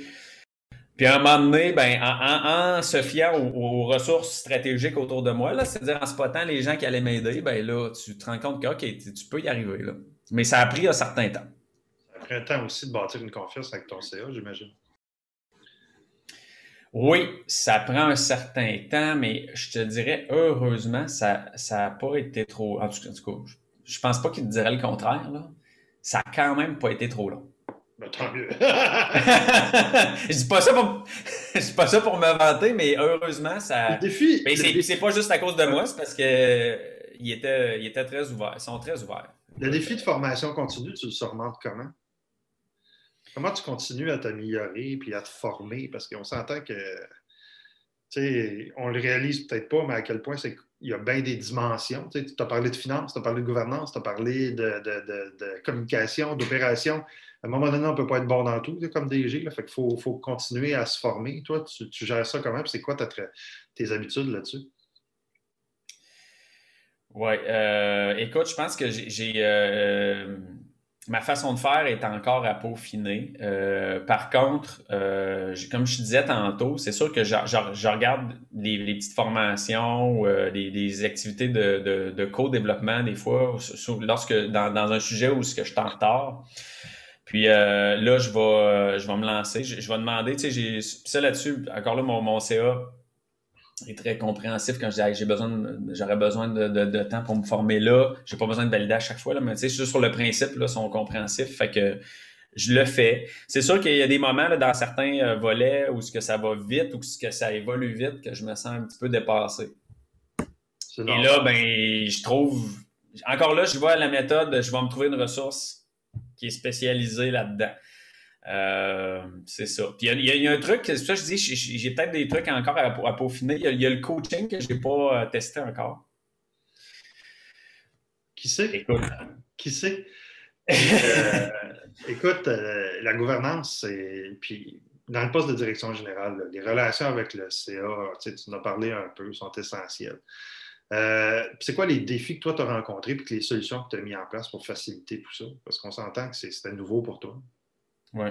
Puis à un moment donné, ben, en, se fiant aux, ressources stratégiques autour de moi, c'est-à-dire en spotant les gens qui allaient m'aider, ben là, tu te rends compte que tu peux y arriver. Mais ça a pris un certain temps un temps aussi de bâtir une confiance avec ton CA, j'imagine. Oui, ça prend un certain temps, mais je te dirais, heureusement, ça n'a pas été trop. En tout, cas, je pense pas qu'il te dirait le contraire. Là. Ça n'a quand même pas été trop long. Ben, tant mieux. je dis pas ça pour dis pas ça pour me vanter, mais heureusement, ça. Le défi. Mais c'est pas juste à cause de moi, c'est parce que il était, il était très ouvert. Ils sont très ouverts. Le défi de formation continue, tu le surmontes comment? Comment tu continues à t'améliorer puis à te former? Parce qu'on s'entend que, tu sais, on le réalise peut-être pas, mais à quel point c'est y a bien des dimensions. Tu as parlé de finance, tu as parlé de gouvernance, tu as parlé de, communication, d'opération. À un moment donné, on ne peut pas être bon dans tout, comme DG. Là, fait qu'il faut, continuer à se former. Toi, tu, gères ça comment? C'est quoi tes habitudes là-dessus? Oui. Euh, écoute, je pense que j'ai. Euh, ma façon de faire est encore à peaufiner. Euh, par contre, euh, comme je disais tantôt, c'est sûr que je, regarde les, petites formations, euh, les, activités de, co-développement des fois, lorsque dans, un sujet où ce que je suis en retard. Puis là, je vais, je vais me lancer. Je, vais demander, tu sais, j'ai ça là-dessus, encore là, mon, mon CA est très compréhensif quand je dis j'ai besoin j'aurais besoin de, temps pour me former là. J'ai pas besoin de valider à chaque fois, là, mais tu sais, juste sur le principe, là, sont compréhensifs. Fait que je le fais. C'est sûr qu'il y a des moments là, dans certains euh, volets où ce que ça va vite ou ce que ça évolue vite que je me sens un petit peu dépassé. Et là, ben, je trouve. Encore là, je vois la méthode, je vais me trouver une ressource qui est spécialisée là-dedans. Euh, c'est ça. Puis il y, a un truc, c'est ça je dis, j'ai peut-être des trucs encore à, peaufiner. Il y, a le coaching que je n'ai pas euh, testé encore. Qui sait? Écoute. Qui sait? Euh, écoute, la gouvernance, puis dans le poste de direction générale, les relations avec le CA, tu en as parlé un peu, sont essentielles. c'est quoi les défis que toi tu as rencontrés et les solutions que tu as mis en place pour faciliter tout ça? Parce qu'on s'entend que c'était nouveau pour toi. Oui.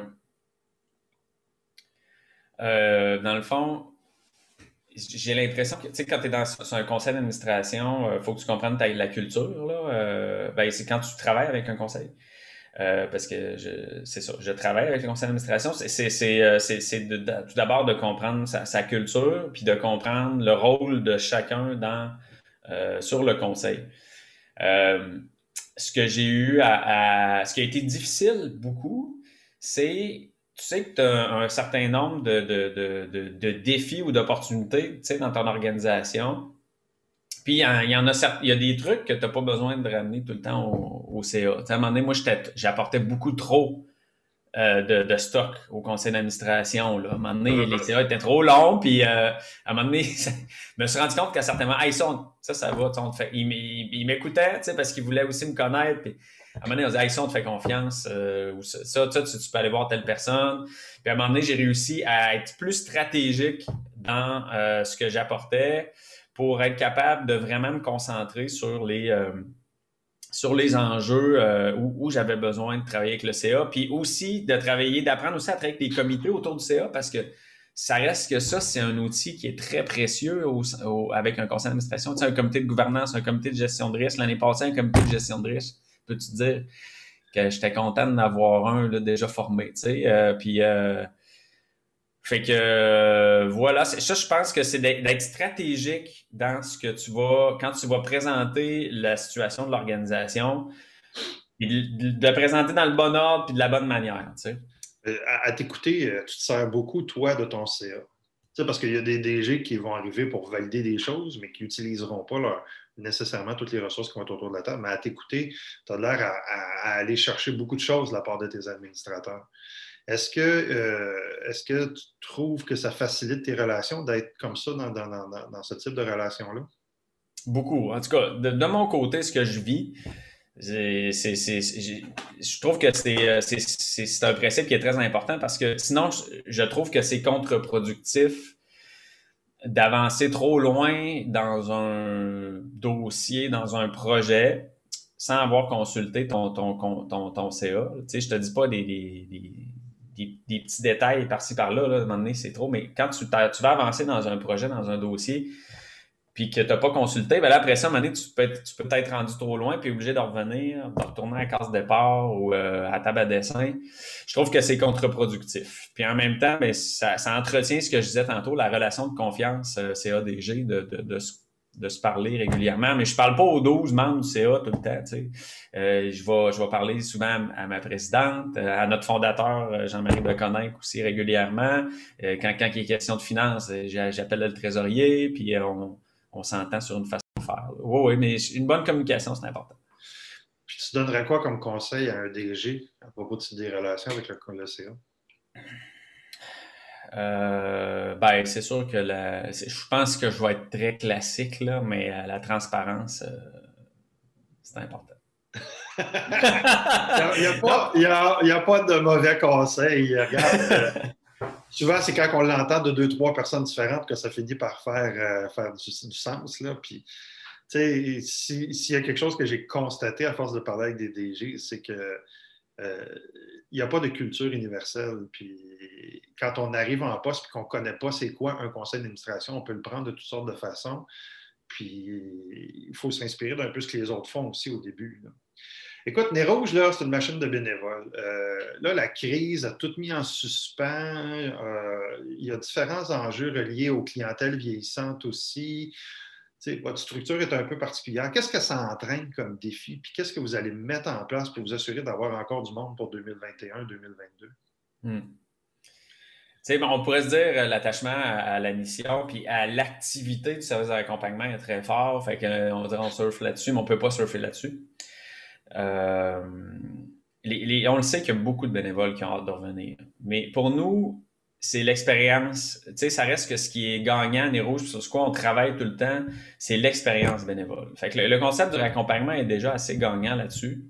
Euh, dans le fond, j'ai l'impression que, tu sais, quand tu es dans un conseil d'administration, il euh, faut que tu comprennes la culture. Là. Euh, ben, c'est quand tu travailles avec un conseil. parce que c'est ça, je travaille avec le conseil d'administration. C'est tout d'abord de comprendre sa, culture, puis de comprendre le rôle de chacun dans, sur le conseil. ce que j'ai eu à, Ce qui a été difficile beaucoup, c'est, tu sais que tu as un certain nombre de, défis ou d'opportunités dans ton organisation. Puis il y, en a il y a des trucs que tu n'as pas besoin de ramener tout le temps au, CA. à un moment donné, moi, j'apportais beaucoup trop euh, de, stock au conseil d'administration. À un moment donné, les CA étaient trop longs, puis euh, à un moment donné, je me suis rendu compte qu'à certains moments, ça, ça, va, fait, il, m'écoutait parce qu'il voulait aussi me connaître. À un moment donné, on dit, on te fait confiance, euh, ça, tu, peux aller voir telle personne. Puis à un moment donné, j'ai réussi à être plus stratégique dans euh, ce que j'apportais pour être capable de vraiment me concentrer sur les, euh, sur les enjeux où, j'avais besoin de travailler avec le CA, puis aussi de travailler, d'apprendre aussi à travailler avec les comités autour du CA parce que ça reste que ça, c'est un outil qui est très précieux avec un conseil d'administration. Tu sais, un comité de gouvernance, un comité de gestion de risque. L'année passée, un comité de gestion de risque peux-tu dire que j'étais content d'en avoir un déjà formé, tu sais. Euh, puis, euh, fait que euh, voilà, ça, je pense que c'est d'être stratégique dans ce que tu vas, quand tu vas présenter la situation de l'organisation, de, la présenter dans le bon ordre puis de la bonne manière. À, t'écouter, tu te sers beaucoup, toi, de ton CA. Tu sais, parce qu'il y a des DG qui vont arriver pour valider des choses, mais qui n'utiliseront pas leur, nécessairement toutes les ressources qui vont être autour de la table, mais à t'écouter, tu as l'air à, aller chercher beaucoup de choses de la part de tes administrateurs. Est-ce que, euh, est que tu trouves que ça facilite tes relations d'être comme ça dans, dans, ce type de relation-là? Beaucoup. En tout cas, de, mon côté, ce que je vis, c'est, je trouve que euh, c'est, un principe qui est très important parce que sinon, je trouve que c'est contre-productif d'avancer trop loin dans un dossier, dans un projet, sans avoir consulté ton, ton, ton, ton, CA. Tu sais, je te dis pas des, des, des, petits détails par-ci par-là, là, à un moment donné, c'est trop, mais quand tu, tu vas avancer dans un projet, dans un dossier, puis que tu n'as pas consulté, ben là, après ça, à un moment donné, tu peux, tu peux être rendu trop loin, puis obligé de revenir, de retourner à la case départ ou euh, à table à dessin. Je trouve que c'est contre-productif. Puis en même temps, ben, ça, ça, entretient ce que je disais tantôt, la relation de confiance euh, CADG, de, de, de, de, se parler régulièrement. Mais je parle pas aux 12 membres du CA tout le temps. Tu sais. Euh, je, vais, je vais parler souvent à ma présidente, euh, à notre fondateur Jean-Marie Deconninck aussi régulièrement. quand, quand il est question de finances, j'appelle le trésorier, puis on on s'entend sur une façon de faire. Oui, oui, mais une bonne communication, c'est important. Puis tu donnerais quoi comme conseil à un DG à propos de des relations avec le, CA? Euh, ben, c'est sûr que je pense que je vais être très classique, là, mais la transparence, euh, c'est important. il n'y a, pas de mauvais conseils. Regarde, euh, souvent, c'est quand on l'entend de deux, trois personnes différentes que ça finit par faire, euh, faire du, sens. S'il y a quelque chose que j'ai constaté à force de parler avec des DG, c'est que euh, il n'y a pas de culture universelle. Puis quand on arrive en poste et qu'on ne connaît pas c'est quoi un conseil d'administration, on peut le prendre de toutes sortes de façons. Puis il faut s'inspirer d'un peu ce que les autres font aussi au début. Écoute, Nez Rouge, là, c'est une machine de bénévoles. Euh, là, la crise a tout mis en suspens. Euh, il y a différents enjeux reliés aux clientèles vieillissantes aussi. votre structure est un peu particulière. Qu'est-ce que ça entraîne comme défi? Puis qu'est-ce que vous allez mettre en place pour vous assurer d'avoir encore du monde pour 2021-2022? Hmm. on pourrait se dire euh, l'attachement à, la mission puis à l'activité du service d'accompagnement est très fort. Fait qu'on on surfe là-dessus, mais on ne peut pas surfer là-dessus. Euh, on le sait qu'il y a beaucoup de bénévoles qui ont hâte de revenir. Mais pour nous, c'est l'expérience. Tu sais, ça reste que ce qui est gagnant des rouges, sur ce quoi on travaille tout le temps, c'est l'expérience bénévole. Fait que le, concept du raccompagnement est déjà assez gagnant là-dessus.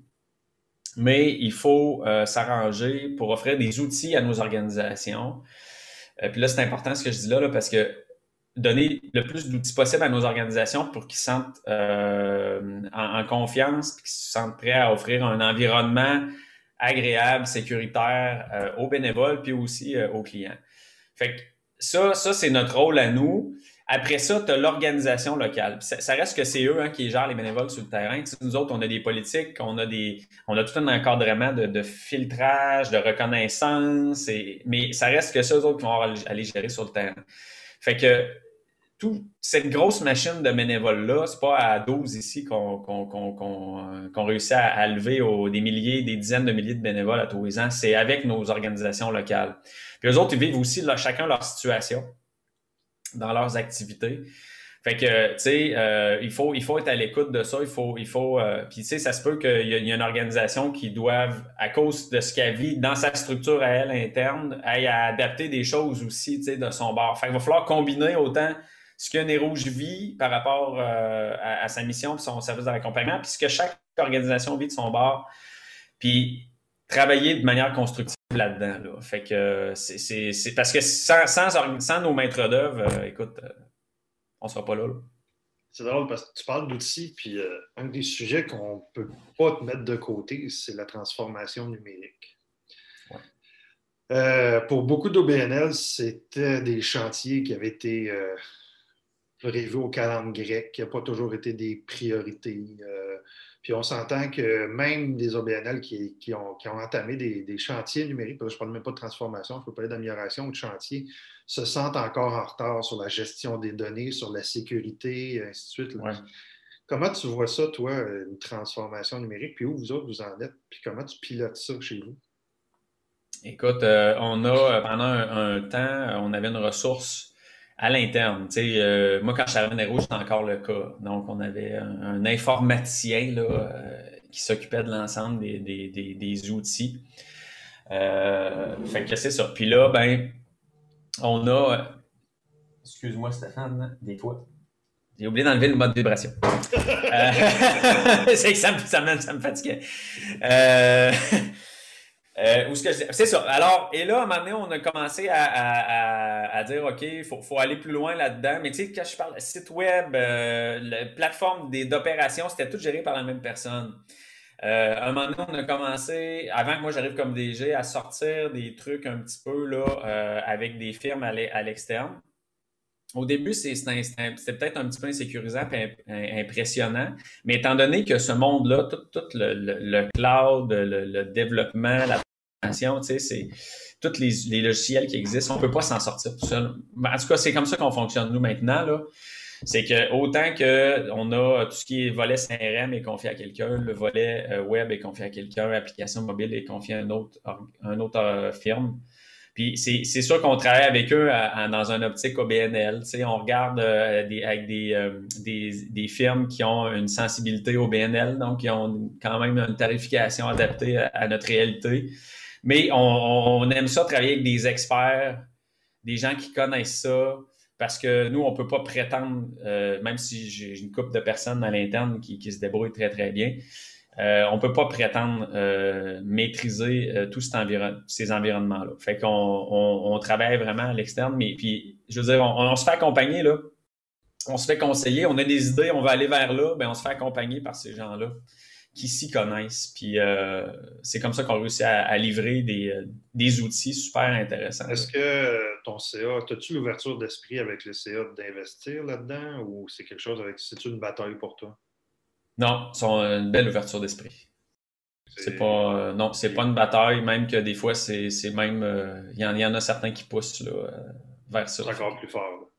Mais il faut euh, s'arranger pour offrir des outils à nos organisations. Euh, puis là, c'est important ce que je dis là, là parce que donner le plus d'outils possible à nos organisations pour qu'ils se sentent euh, en, confiance, qu'ils se sentent prêts à offrir un environnement agréable, sécuritaire euh, aux bénévoles, puis aussi euh, aux clients. Fait que ça, ça c'est notre rôle à nous. Après ça, tu as l'organisation locale. Ça, reste que c'est eux hein, qui gèrent les bénévoles sur le terrain. nous autres, on a des politiques, on a des, on a tout un encadrement de, filtrage, de reconnaissance, mais ça reste que ceux autres qui vont aller gérer sur le terrain. Fait que toute cette grosse machine de bénévoles-là, c'est pas à 12 ici qu'on réussit à, lever des milliers, des dizaines de milliers de bénévoles à tous les ans. C'est avec nos organisations locales. Puis eux autres, ils vivent aussi chacun leur situation dans leurs activités. Fait que, tu sais, euh, il, faut, il faut être à l'écoute de ça. Il faut, il faut, euh, puis tu sais, ça se peut qu'il y, ait une organisation qui doive, à cause de ce qu'elle vit dans sa structure à elle interne, aille à adapter des choses aussi, tu sais, de son bord. Fait qu'il va falloir combiner autant ce qu'un héros vit par rapport euh, à, sa mission son service d'accompagnement, puis ce que chaque organisation vit de son bord, puis travailler de manière constructive là-dedans. Fait que c'est parce que sans, sans, nos maîtres d'œuvre, euh, écoute, euh, on ne sera pas là. C'est drôle parce que tu parles d'outils, puis un des sujets qu'on ne peut pas te mettre de côté, c'est la transformation numérique. pour beaucoup d'OBNL, c'était des chantiers qui avaient été prévu au calendrier grec, qui n'a pas toujours été des priorités. Euh, puis on s'entend que même des OBNL qui, ont, entamé des, chantiers numériques, parce que je ne parle même pas de transformation, je peux parler d'amélioration ou de chantier, se sentent encore en retard sur la gestion des données, sur la sécurité, et ainsi de suite. Comment tu vois ça, toi, une transformation numérique, puis où vous autres vous en êtes, puis comment tu pilotes ça chez vous? Écoute, euh, on a, pendant un, temps, on avait une ressource à l'interne. Euh, moi, quand je suis à Nero, c'était encore le cas. Donc, on avait un, informaticien là, euh, qui s'occupait de l'ensemble des, des, des, outils. Euh, fait que c'est ça. Puis là, ben, on a. Excuse-moi, Stéphane, des fois. J'ai oublié d'enlever le mode vibration. c'est que ça me, ça me, ça me fatiguait. Euh, c'est ça. Alors, et là, à un moment donné, on a commencé à, dire, OK, il faut, aller plus loin là-dedans. Mais tu sais, quand je parle site web, euh, la plateforme d'opération, c'était tout géré par la même personne. Euh, à un moment donné, on a commencé, avant que moi j'arrive comme DG, à sortir des trucs un petit peu là, avec des firmes à l'externe. Au début, c'était peut-être un petit peu insécurisant et impressionnant, mais étant donné que ce monde-là, tout, le, cloud, le, développement, la tu sais, c'est tous les, logiciels qui existent, on ne peut pas s'en sortir tout seul. En tout cas, c'est comme ça qu'on fonctionne, nous, maintenant. Là. C'est que autant qu'on a tout ce qui est volet CRM est confié à quelqu'un, le volet euh, web est confié à quelqu'un, l'application mobile est confié à une autre, un autre euh, firme. Puis c'est sûr qu'on travaille avec eux dans un optique OBNL. Tu sais, on regarde euh, avec des, des, des, firmes qui ont une sensibilité au BNL, donc qui ont quand même une tarification adaptée à notre réalité. Mais on, aime ça travailler avec des experts, des gens qui connaissent ça, parce que nous, on ne peut pas prétendre, euh, même si j'ai une couple de personnes à l'interne qui, se débrouillent très, très bien, euh, on ne peut pas prétendre euh, maîtriser tous ces environnements-là. Fait qu'on on, travaille vraiment à l'externe, mais puis, je veux dire, on, se fait accompagner, là. On se fait conseiller, on a des idées, on va aller vers là, ben on se fait accompagner par ces gens-là qui s'y connaissent. Puis euh, c'est comme ça qu'on réussit à, livrer euh, des, outils super intéressants. Est-ce que ton CA, as-tu l'ouverture d'esprit avec le CA d'investir là-dedans ou c'est quelque chose avec. C'est-tu une bataille pour toi? Non, c'est une belle ouverture d'esprit. C'est pas euh, non, c'est pas une bataille, même que des fois c'est même il y, en a certains qui poussent là, vers ça. C'est encore plus fort.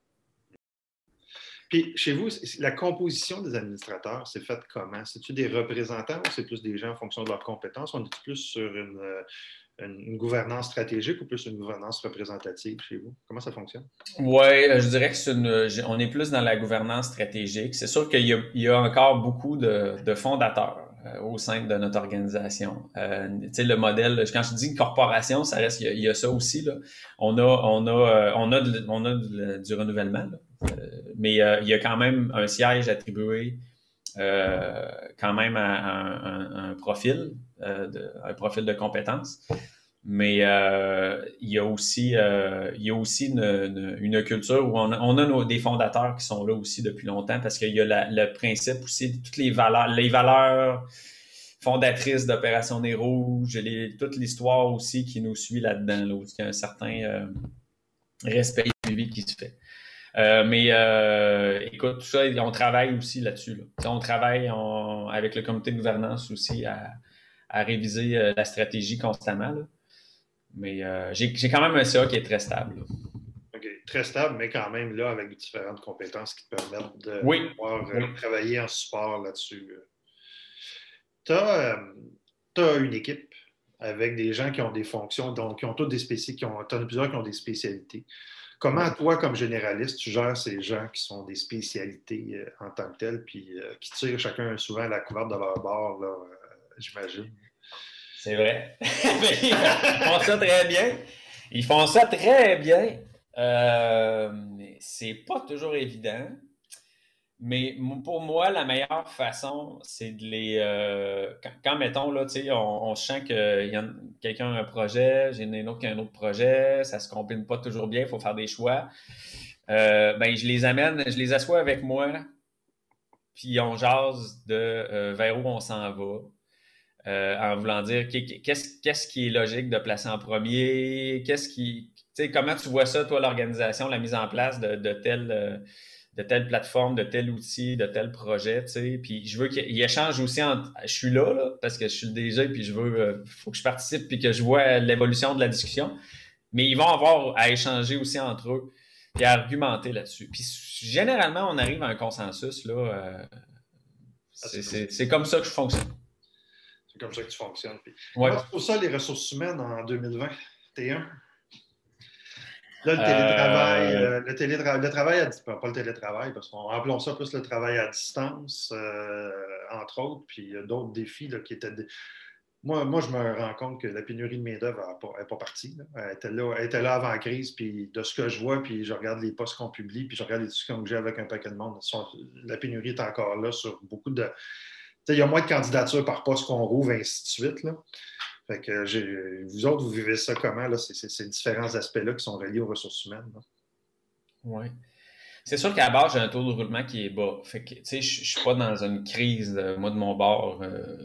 Puis chez vous, la composition des administrateurs, c'est faite comment? C'est-tu des représentants ou c'est plus des gens en fonction de leurs compétences? On est plus sur une, euh, gouvernance stratégique ou plus une gouvernance représentative chez vous? Comment ça fonctionne? Oui, euh, je dirais que c'est une, on est plus dans la gouvernance stratégique. C'est sûr qu'il y, a encore beaucoup de, fondateurs euh, au sein de notre organisation. sais, le modèle, quand je dis corporation, ça reste, il y a, ça aussi. Là. On a, on a, on a, on a du renouvellement. Là. Euh, mais euh, il y a quand même un siège attribué euh, quand même à, un, profil, de, un profil de compétences. Mais il y a aussi, il y a aussi une, culture où on a, des fondateurs qui sont là aussi depuis longtemps parce qu'il y a le principe aussi toutes les valeurs, les valeurs fondatrices d'Opération des Rouges, toute l'histoire aussi qui nous suit là-dedans, là, il y a un certain respect et qui se fait. Euh, mais euh, écoute, tout ça, on travaille aussi là-dessus. On travaille avec le comité de gouvernance aussi à, réviser euh, la stratégie constamment. Mais j'ai quand même un CA qui est très stable. OK, très stable, mais quand même là, avec différentes compétences qui te permettent de pouvoir travailler en support là-dessus. Tu as, une équipe avec des gens qui ont des fonctions, donc qui ont toutes des spécialités, qui ont, as plusieurs qui ont des spécialités. Comment toi, comme généraliste, tu gères ces gens qui sont des spécialités euh, en tant que telles, puis euh, qui tirent chacun souvent la couverte de leur bord, euh, j'imagine? C'est vrai. Ils font ça très bien. Ils font ça très bien. mais c'est pas toujours évident. Mais pour moi, la meilleure façon, c'est de les. Euh, quand, mettons, là, sais, on, sent que quelqu'un a un projet, j'ai un autre qui a un autre projet, ça se combine pas toujours bien, il faut faire des choix. Euh, ben, je les amène, je les assois avec moi, puis on jase de euh, vers où on s'en va. En voulant dire qu'est-ce qui est logique de placer en premier, qu'est-ce qui. Tu sais, comment tu vois ça, toi, l'organisation, la mise en place de, de tel de telle plateforme, de tel outil, de tel projet, tu sais? Puis je veux qu'il échange aussi entre. Je suis là, là, parce que je suis le DG, puis je veux. Euh, faut que je participe, puis que je vois l'évolution de la discussion. Mais ils vont avoir à échanger aussi entre eux, puis à argumenter là-dessus. Puis généralement, on arrive à un consensus, là. Euh, ah, c'est comme ça que je fonctionne. C'est comme ça que tu fonctionnes. Pour ça, les ressources humaines en 2020, T1? Là, le télétravail, euh, euh, le, télétravail le travail à pas le télétravail, parce qu'on appelons ça plus le travail à distance, euh, entre autres, puis d'autres défis qui étaient. Moi, moi, je me rends compte que la pénurie de main-d'œuvre n'est pas, partie. Elle, était là, était là avant la crise, puis de ce que je vois, puis je regarde les postes qu'on publie, puis je regarde les discussions que j'ai avec un paquet de monde, la pénurie est encore là sur beaucoup de. Il y a moins de candidatures par poste qu'on rouvre, ainsi de suite. Là. Fait que vous autres, vous vivez ça comment? Là? C'est, ces différents aspects-là qui sont reliés aux ressources humaines. Oui. C'est sûr qu'à la base, j'ai un taux de roulement qui est bas. Fait que, tu sais, je ne suis pas dans une crise, moi, de mon bord. Euh,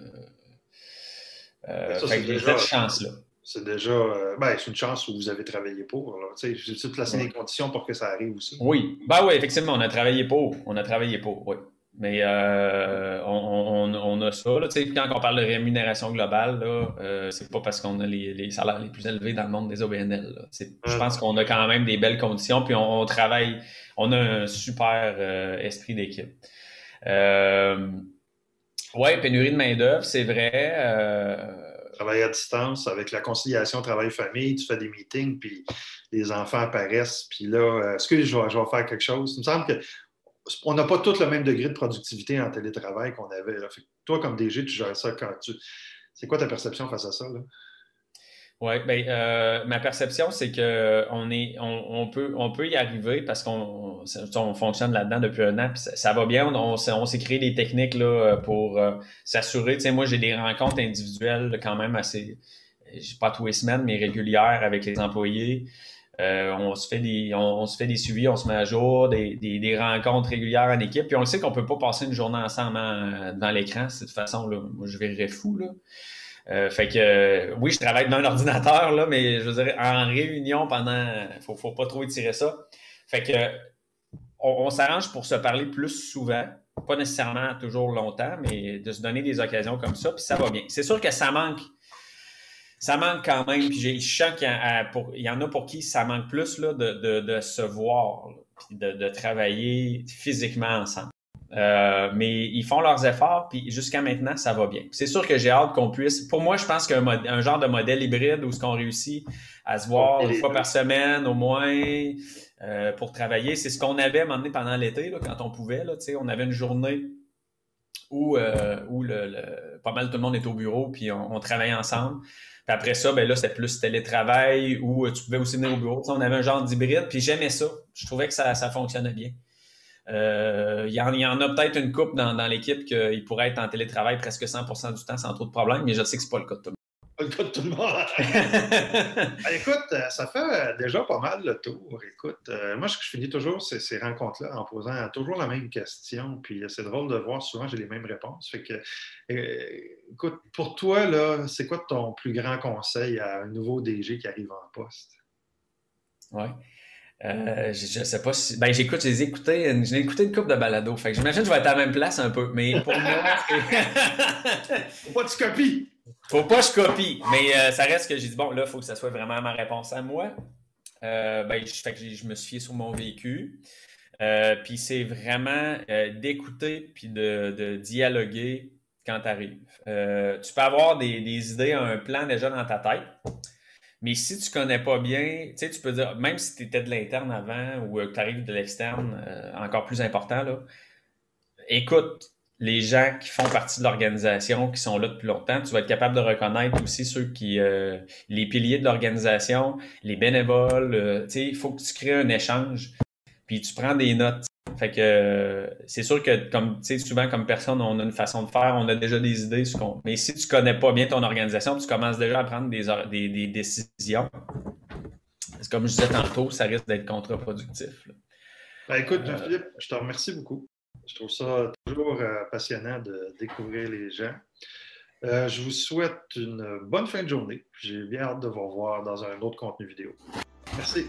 euh, ça, fait que j'ai cette chance-là. C'est déjà, euh, ben, c'est une chance où vous avez travaillé pour. Tu sais, j'ai placé les conditions pour que ça arrive aussi. Oui, ben oui, effectivement, on a travaillé pour. On a travaillé pour, oui. Mais euh, on, a ça. Là, quand on parle de rémunération globale, euh, c'est pas parce qu'on a les, salaires les plus élevés dans le monde des OBNL. Je pense qu'on a quand même des belles conditions, puis on, travaille, on a un super euh, esprit d'équipe. oui, pénurie de main-d'œuvre, c'est vrai. Travail à distance, avec la conciliation travail-famille, tu fais des meetings, puis les enfants apparaissent, puis là, est-ce que je vais, je vais faire quelque chose? Il me semble que on n'a pas tous le même degré de productivité en télétravail qu'on avait. toi, comme DG, tu gères ça quand tu. C'est quoi ta perception face à ça? Oui, ben, euh, ma perception, c'est qu'on est, on, peut, on peut y arriver parce qu'on fonctionne là-dedans depuis un an, ça, va bien. On, s'est créé des techniques pour euh, s'assurer. Tu moi, j'ai des rencontres individuelles quand même assez, pas tous les semaines, mais régulières avec les employés. Euh, on, se fait des, on, se fait des suivis, on se met à jour, des, rencontres régulières en équipe. Puis on sait qu'on ne peut pas passer une journée ensemble hein, dans l'écran. De toute façon, là, moi, je verrais fou. Là. Euh, fait que oui, je travaille dans un ordinateur, là, mais je veux dire, en réunion pendant. Faut, faut pas trop étirer ça. Fait que on, s'arrange pour se parler plus souvent. Pas nécessairement toujours longtemps, mais de se donner des occasions comme ça, puis ça va bien. C'est sûr que ça manque ça manque quand même. Puis je sens qu'il y, en a pour qui ça manque plus là, de, se voir, puis de, travailler physiquement ensemble. Euh, mais ils font leurs efforts, puis jusqu'à maintenant, ça va bien. C'est sûr que j'ai hâte qu'on puisse. Pour moi, je pense qu'un un genre de modèle hybride où ce qu'on réussit à se voir une fois par semaine au moins euh, pour travailler, c'est ce qu'on avait mené pendant l'été, quand on pouvait. Là, on avait une journée où, euh, où le, pas mal tout le monde est au bureau, puis on travaillait ensemble. Puis après ça, ben là, c'était plus télétravail ou euh, tu pouvais aussi venir au bureau. on avait un genre d'hybride, puis j'aimais ça. Je trouvais que ça, fonctionnait bien. Euh, il, y en, y, en, a peut-être une coupe dans, dans l'équipe qu'il pourrait être en télétravail presque 100% du temps sans trop de problèmes, mais je sais que ce n'est pas le cas de tout le cas de tout le monde. Ben, écoute, euh, ça fait euh, déjà pas mal le tour. Écoute, euh, moi, je, finis toujours ces, rencontres-là en posant toujours la même question. Puis c'est drôle de voir, souvent, j'ai les mêmes réponses. Fait que, écoute, pour toi, là, c'est quoi ton plus grand conseil à un nouveau DG qui arrive en poste? Oui. je, ne sais pas si. Ben, j'écoute, j'ai écouté, j'ai écouté une coupe de balado. Fait que j'imagine que je vais être à la même place un peu. Mais pour moi, Faut pas que tu copies. Faut pas que je copie, mais euh, ça reste que j'ai dit, bon, là, il faut que ça soit vraiment ma réponse à moi. Euh, ben, je, que je me suis fié sur mon vécu. Euh, puis c'est vraiment d'écouter puis de, dialoguer quand tu arrives. tu peux avoir des, idées, un plan déjà dans ta tête, mais si tu connais pas bien, tu sais, tu peux dire, même si tu étais de l'interne avant ou que tu arrives de l'externe, encore plus important, là, écoute les gens qui font partie de l'organisation, qui sont là depuis longtemps, tu vas être capable de reconnaître aussi ceux qui, euh, les piliers de l'organisation, les bénévoles. Euh, tu sais, il faut que tu crées un échange, puis tu prends des notes. Fait que euh, c'est sûr que comme tu sais souvent comme personne on a une façon de faire, on a déjà des idées ce qu'on mais si tu connais pas bien ton organisation, tu commences déjà à prendre des, des, décisions. C'est comme je disais tantôt, ça risque d'être contre-productif. Ben, écoute, Jean-Philippe, je te remercie beaucoup. Je trouve ça toujours euh, passionnant de découvrir les gens. Euh, je vous souhaite une bonne fin de journée. J'ai bien hâte de vous revoir dans un autre contenu vidéo. Merci.